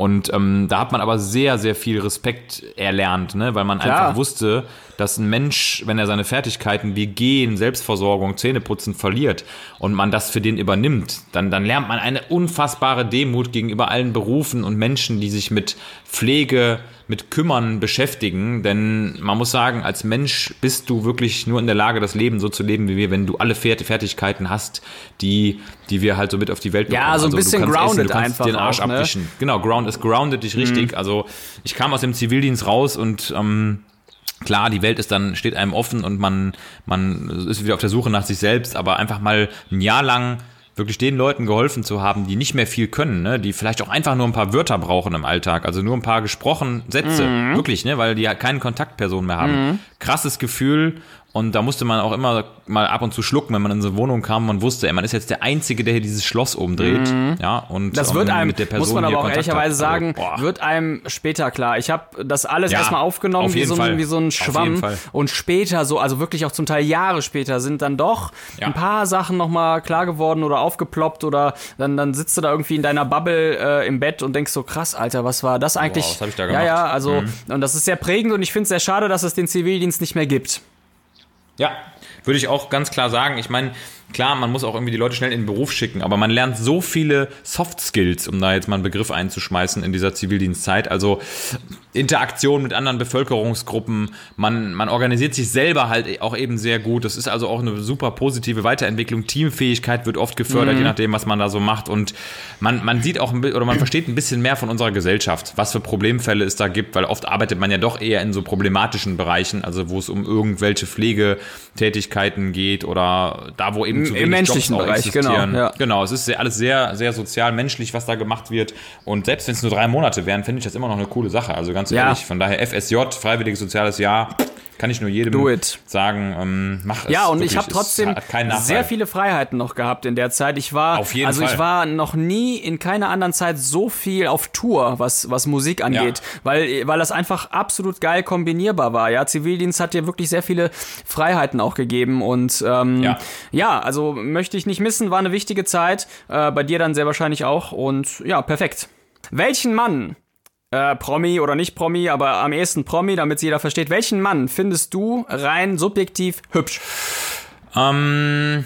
Und ähm, da hat man aber sehr, sehr viel Respekt erlernt, ne? weil man Klar. einfach wusste, dass ein Mensch, wenn er seine Fertigkeiten wie Gehen, Selbstversorgung, Zähneputzen verliert und man das für den übernimmt, dann, dann lernt man eine unfassbare Demut gegenüber allen Berufen und Menschen, die sich mit Pflege, mit Kümmern beschäftigen. Denn man muss sagen, als Mensch bist du wirklich nur in der Lage, das Leben so zu leben wie wir, wenn du alle Fertigkeiten hast, die, die wir halt so mit auf die Welt bekommen. Ja, so ein also, bisschen grounded essen, du einfach. Den Arsch auch, ne? abwischen. Genau, ground ist grounded dich richtig. Mhm. Also ich kam aus dem Zivildienst raus und ähm, Klar, die Welt ist dann, steht einem offen und man, man ist wieder auf der Suche nach sich selbst, aber einfach mal ein Jahr lang wirklich den Leuten geholfen zu haben, die nicht mehr viel können, ne? die vielleicht auch einfach nur ein paar Wörter brauchen im Alltag, also nur ein paar gesprochenen Sätze, mhm. wirklich, ne? weil die ja keine Kontaktperson mehr haben. Mhm. Krasses Gefühl und da musste man auch immer mal ab und zu schlucken, wenn man in so eine Wohnung kam. Man wusste, ey, man ist jetzt der Einzige, der hier dieses Schloss oben dreht. Mhm. Ja, und das wird einem, mit der Person muss man aber auch Kontakt ehrlicherweise hat. sagen, also, wird einem später klar. Ich habe das alles ja, erstmal aufgenommen auf wie, so ein, wie so ein Schwamm. Und später so, also wirklich auch zum Teil Jahre später, sind dann doch ja. ein paar Sachen nochmal klar geworden oder aufgeploppt oder dann, dann sitzt du da irgendwie in deiner Bubble äh, im Bett und denkst so, krass, Alter, was war das eigentlich? Wow, was hab ich da gemacht? Ja, ja, also, mhm. und das ist sehr prägend und ich finde es sehr schade, dass es den Zivildienst nicht mehr gibt. Ja, würde ich auch ganz klar sagen. Ich meine, klar, man muss auch irgendwie die Leute schnell in den Beruf schicken, aber man lernt so viele Soft Skills, um da jetzt mal einen Begriff einzuschmeißen in dieser Zivildienstzeit. Also Interaktion mit anderen Bevölkerungsgruppen, man, man organisiert sich selber halt auch eben sehr gut. Das ist also auch eine super positive Weiterentwicklung. Teamfähigkeit wird oft gefördert, mhm. je nachdem, was man da so macht. Und man, man sieht auch ein bisschen, oder man (clears throat) versteht ein bisschen mehr von unserer Gesellschaft, was für Problemfälle es da gibt, weil oft arbeitet man ja doch eher in so problematischen Bereichen, also wo es um irgendwelche Pflegetätigkeiten geht oder da, wo eben zu Im menschlichen Jobs Bereich, genau. Ja. Genau, es ist sehr, alles sehr, sehr sozial, menschlich, was da gemacht wird. Und selbst wenn es nur drei Monate wären, finde ich das immer noch eine coole Sache. Also ganz ja. ehrlich, von daher FSJ, Freiwilliges Soziales Jahr, kann ich nur jedem sagen, ähm, mach es. Ja, und wirklich. ich habe trotzdem sehr viele Freiheiten noch gehabt in der Zeit. Ich war, auf jeden also Fall. ich war noch nie in keiner anderen Zeit so viel auf Tour, was, was Musik angeht, ja. weil, weil das einfach absolut geil kombinierbar war. Ja, Zivildienst hat dir wirklich sehr viele Freiheiten auch gegeben und ähm, ja. ja, also möchte ich nicht missen, war eine wichtige Zeit. Äh, bei dir dann sehr wahrscheinlich auch und ja, perfekt. Welchen Mann äh, Promi oder nicht Promi, aber am ehesten Promi, damit jeder versteht. Welchen Mann findest du rein subjektiv hübsch? Ähm,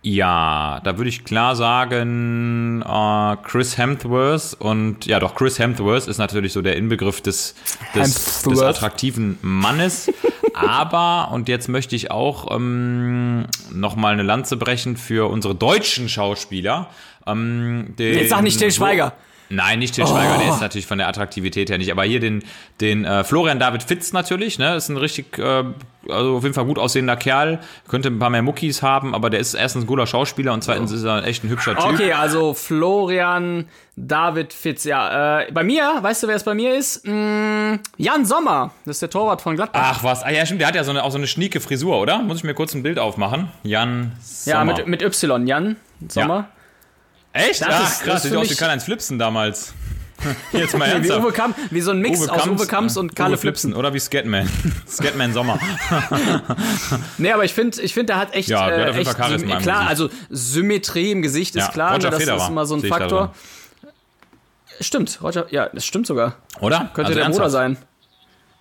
ja, da würde ich klar sagen, äh, Chris Hemsworth und ja doch, Chris Hemsworth ist natürlich so der Inbegriff des, des, des attraktiven Mannes. aber, und jetzt möchte ich auch ähm, nochmal eine Lanze brechen für unsere deutschen Schauspieler. Ähm, den, jetzt sag nicht Till Schweiger. Nein, nicht Til Schweiger, oh. der ist natürlich von der Attraktivität her nicht. Aber hier den, den äh, Florian David Fitz natürlich, ne? Ist ein richtig, äh, also auf jeden Fall gut aussehender Kerl. Könnte ein paar mehr Muckis haben, aber der ist erstens ein guter Schauspieler und zweitens ist er echt ein hübscher Typ. Okay, also Florian David Fitz, ja. Äh, bei mir, weißt du, wer es bei mir ist? Mm, Jan Sommer, das ist der Torwart von Gladbach. Ach was, ah, ja stimmt, der hat ja so eine, auch so eine schnieke Frisur, oder? Muss ich mir kurz ein Bild aufmachen? Jan Sommer. Ja, mit, mit Y, Jan Sommer. Ja. Echt? Das Ach, ist, krass, sieht aus wie Karl-Heinz Flipsen damals. (laughs) Jetzt mal ernsthaft. wie, Uwe Kamp, wie so ein Mix Uwe aus Uwe Kamps und Karl Flipsen. Oder wie Scatman. (laughs) Scatman Sommer. (laughs) nee, aber ich finde, ich find, der hat echt, ja, äh, echt Charisma klar, also Symmetrie im Gesicht ist ja, klar, Roger ne, das Federer, ist immer so ein Faktor. Stimmt, Roger, ja, das stimmt sogar. Oder? Könnte also der ernsthaft? Bruder sein.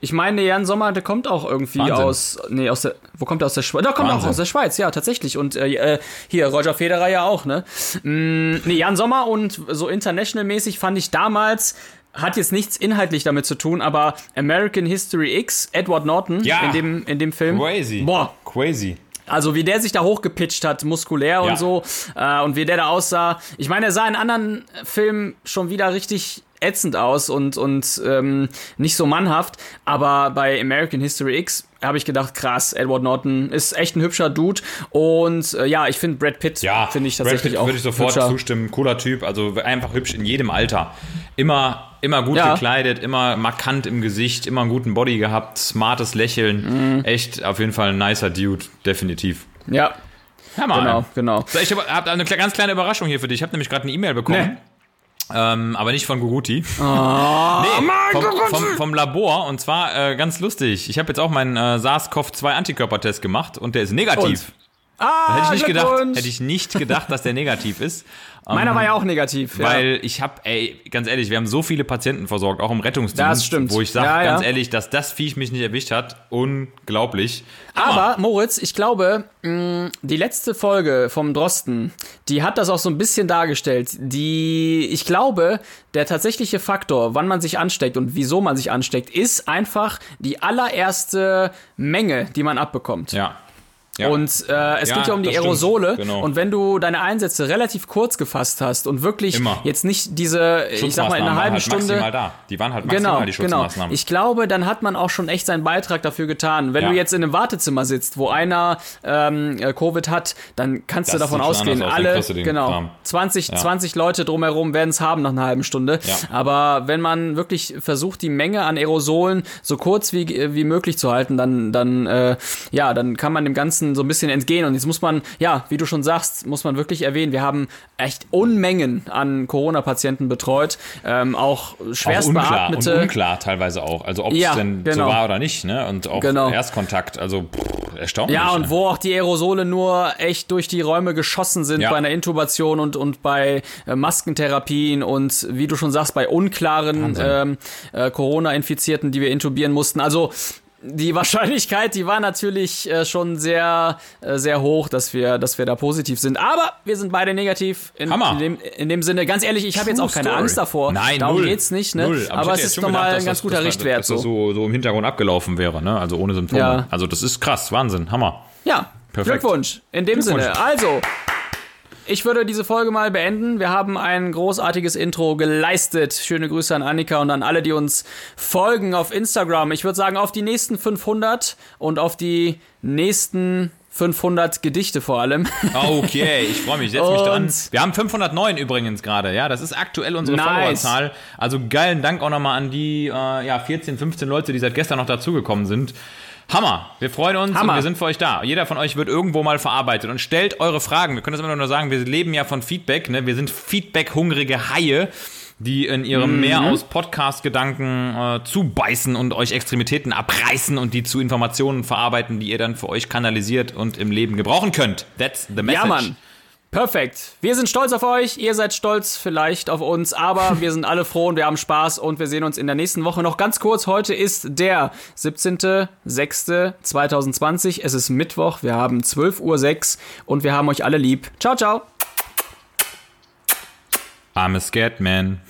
Ich meine, Jan Sommer, der kommt auch irgendwie Wahnsinn. aus. Nee, aus der. Wo kommt er aus der Schweiz? Der kommt Wahnsinn. auch aus der Schweiz, ja, tatsächlich. Und äh, äh, hier, Roger Federer ja auch, ne? Mm, nee, Jan Sommer und so international-mäßig fand ich damals. Hat jetzt nichts inhaltlich damit zu tun, aber American History X, Edward Norton ja. in, dem, in dem Film. Crazy. Boah. Crazy. Also wie der sich da hochgepitcht hat, muskulär ja. und so, äh, und wie der da aussah. Ich meine, er sah in anderen Filmen schon wieder richtig ätzend aus und, und ähm, nicht so mannhaft. Aber bei American History X habe ich gedacht, krass, Edward Norton ist echt ein hübscher Dude. Und äh, ja, ich finde Brad Pitt, ja, finde ich tatsächlich Brad Pitt auch. Würde ich sofort hübscher. zustimmen. Cooler Typ, also einfach hübsch in jedem Alter. Immer, immer gut Ja. gekleidet, immer markant im Gesicht, immer einen guten Body gehabt, smartes Lächeln. Mhm. Echt auf jeden Fall ein nicer Dude, definitiv. Ja, Hör mal. genau, genau. So, ich habe hab eine ganz kleine Überraschung hier für dich. Ich habe nämlich gerade eine E-Mail bekommen. Ähm, aber nicht von Guguti. Ah, (laughs) nee, vom, vom, vom Labor. Und zwar äh, ganz lustig. Ich habe jetzt auch meinen äh, SARS-CoV-2-Antikörpertest gemacht und der ist negativ. Ah, Hätte ich nicht gedacht, hätte ich nicht gedacht, dass der negativ ist. (laughs) Ähm, Meiner war ja auch negativ. ja. Weil ich habe, ey, ganz ehrlich, wir haben so viele Patienten versorgt, auch im Rettungsdienst, Das stimmt. wo ich sage, Ja, ja. ganz ehrlich, dass das Viech mich nicht erwischt hat, unglaublich. Aber, Moritz, ich glaube, mh, die letzte Folge vom Drosten, die hat das auch so ein bisschen dargestellt. Die, ich glaube, der tatsächliche Faktor, wann man sich ansteckt und wieso man sich ansteckt, ist einfach die allererste Menge, die man abbekommt. Ja. Ja. Und äh, es Ja, geht ja um die. Aerosole. Genau. Und wenn du deine Einsätze relativ kurz gefasst hast und wirklich Immer. jetzt nicht diese, ich sag mal, in einer halben halt Stunde. da. Die waren halt maximal Genau, die genau. Schutzmaßnahmen. Ich glaube, dann hat man auch schon echt seinen Beitrag dafür getan. Wenn Ja. du jetzt in einem Wartezimmer sitzt, wo einer ähm, äh, Covid hat, dann kannst Das du davon ausgehen, aus, alle, genau, Kram. 20, 20 Leute drumherum werden es haben nach einer halben Stunde. Aber wenn man wirklich versucht, die Menge an Aerosolen so kurz wie, wie möglich zu halten, dann, dann, äh, ja, dann kann man dem Ganzen so ein bisschen entgehen. Und jetzt muss man, ja, wie du schon sagst, muss man wirklich erwähnen, wir haben echt Unmengen an Corona-Patienten betreut, ähm, auch schwerst auch unklar, unklar teilweise auch. Also ob es Ja, denn genau. so war oder nicht, ne? Und auch Genau. Erstkontakt, also pff, erstaunlich. Ja, und ne? wo auch die Aerosole nur echt durch die Räume geschossen sind Ja. bei einer Intubation und, und bei äh, Maskentherapien und wie du schon sagst, bei unklaren ähm, äh, Corona-Infizierten, die wir intubieren mussten. Also die Wahrscheinlichkeit, die war natürlich äh, schon sehr, äh, sehr hoch, dass wir, dass wir da positiv sind. Aber wir sind beide negativ. In, Hammer. in, dem, in dem Sinne, ganz ehrlich, ich habe jetzt auch keine story. Angst davor. Nein, Darum null. geht's nicht, ne? Null. Aber, hätte es ist nochmal ein ganz das- guter dass, Richtwert. Dass das So. so, so im Hintergrund abgelaufen wäre, ne? Also ohne Symptome. Ja. Also das ist krass, Wahnsinn, Hammer. Ja, Perfekt. Glückwunsch. In dem Glückwunsch. Sinne. Also, ich würde diese Folge mal beenden. Wir haben ein großartiges Intro geleistet. Schöne Grüße an Annika und an alle, die uns folgen auf Instagram. Ich würde sagen, auf die nächsten 500 und auf die nächsten 500 Gedichte vor allem. Okay, ich freue mich, setz mich dran. Wir haben 509 übrigens gerade, ja, das ist aktuell unsere Nice. Followerzahl. Also geilen Dank auch nochmal an die äh, ja, 14, 15 Leute, die seit gestern noch dazugekommen sind. Hammer, wir freuen uns Hammer. und wir sind für euch da. Jeder von euch wird irgendwo mal verarbeitet und stellt eure Fragen. Wir können das immer nur sagen, wir leben ja von Feedback, ne? wir sind Feedback-hungrige Haie die in ihrem Meer aus Podcast-Gedanken äh, zubeißen und euch Extremitäten abreißen und die zu Informationen verarbeiten, die ihr dann für euch kanalisiert und im Leben gebrauchen könnt. That's the message. Ja, Mann. Perfekt. Wir sind stolz auf euch. Ihr seid stolz vielleicht auf uns, aber (laughs) wir sind alle froh und wir haben Spaß und wir sehen uns in der nächsten Woche noch ganz kurz. Heute ist der 17.06.2020. Es ist Mittwoch. Wir haben 12.06 Uhr und wir haben euch alle lieb. Ciao, ciao. I'm a scared man.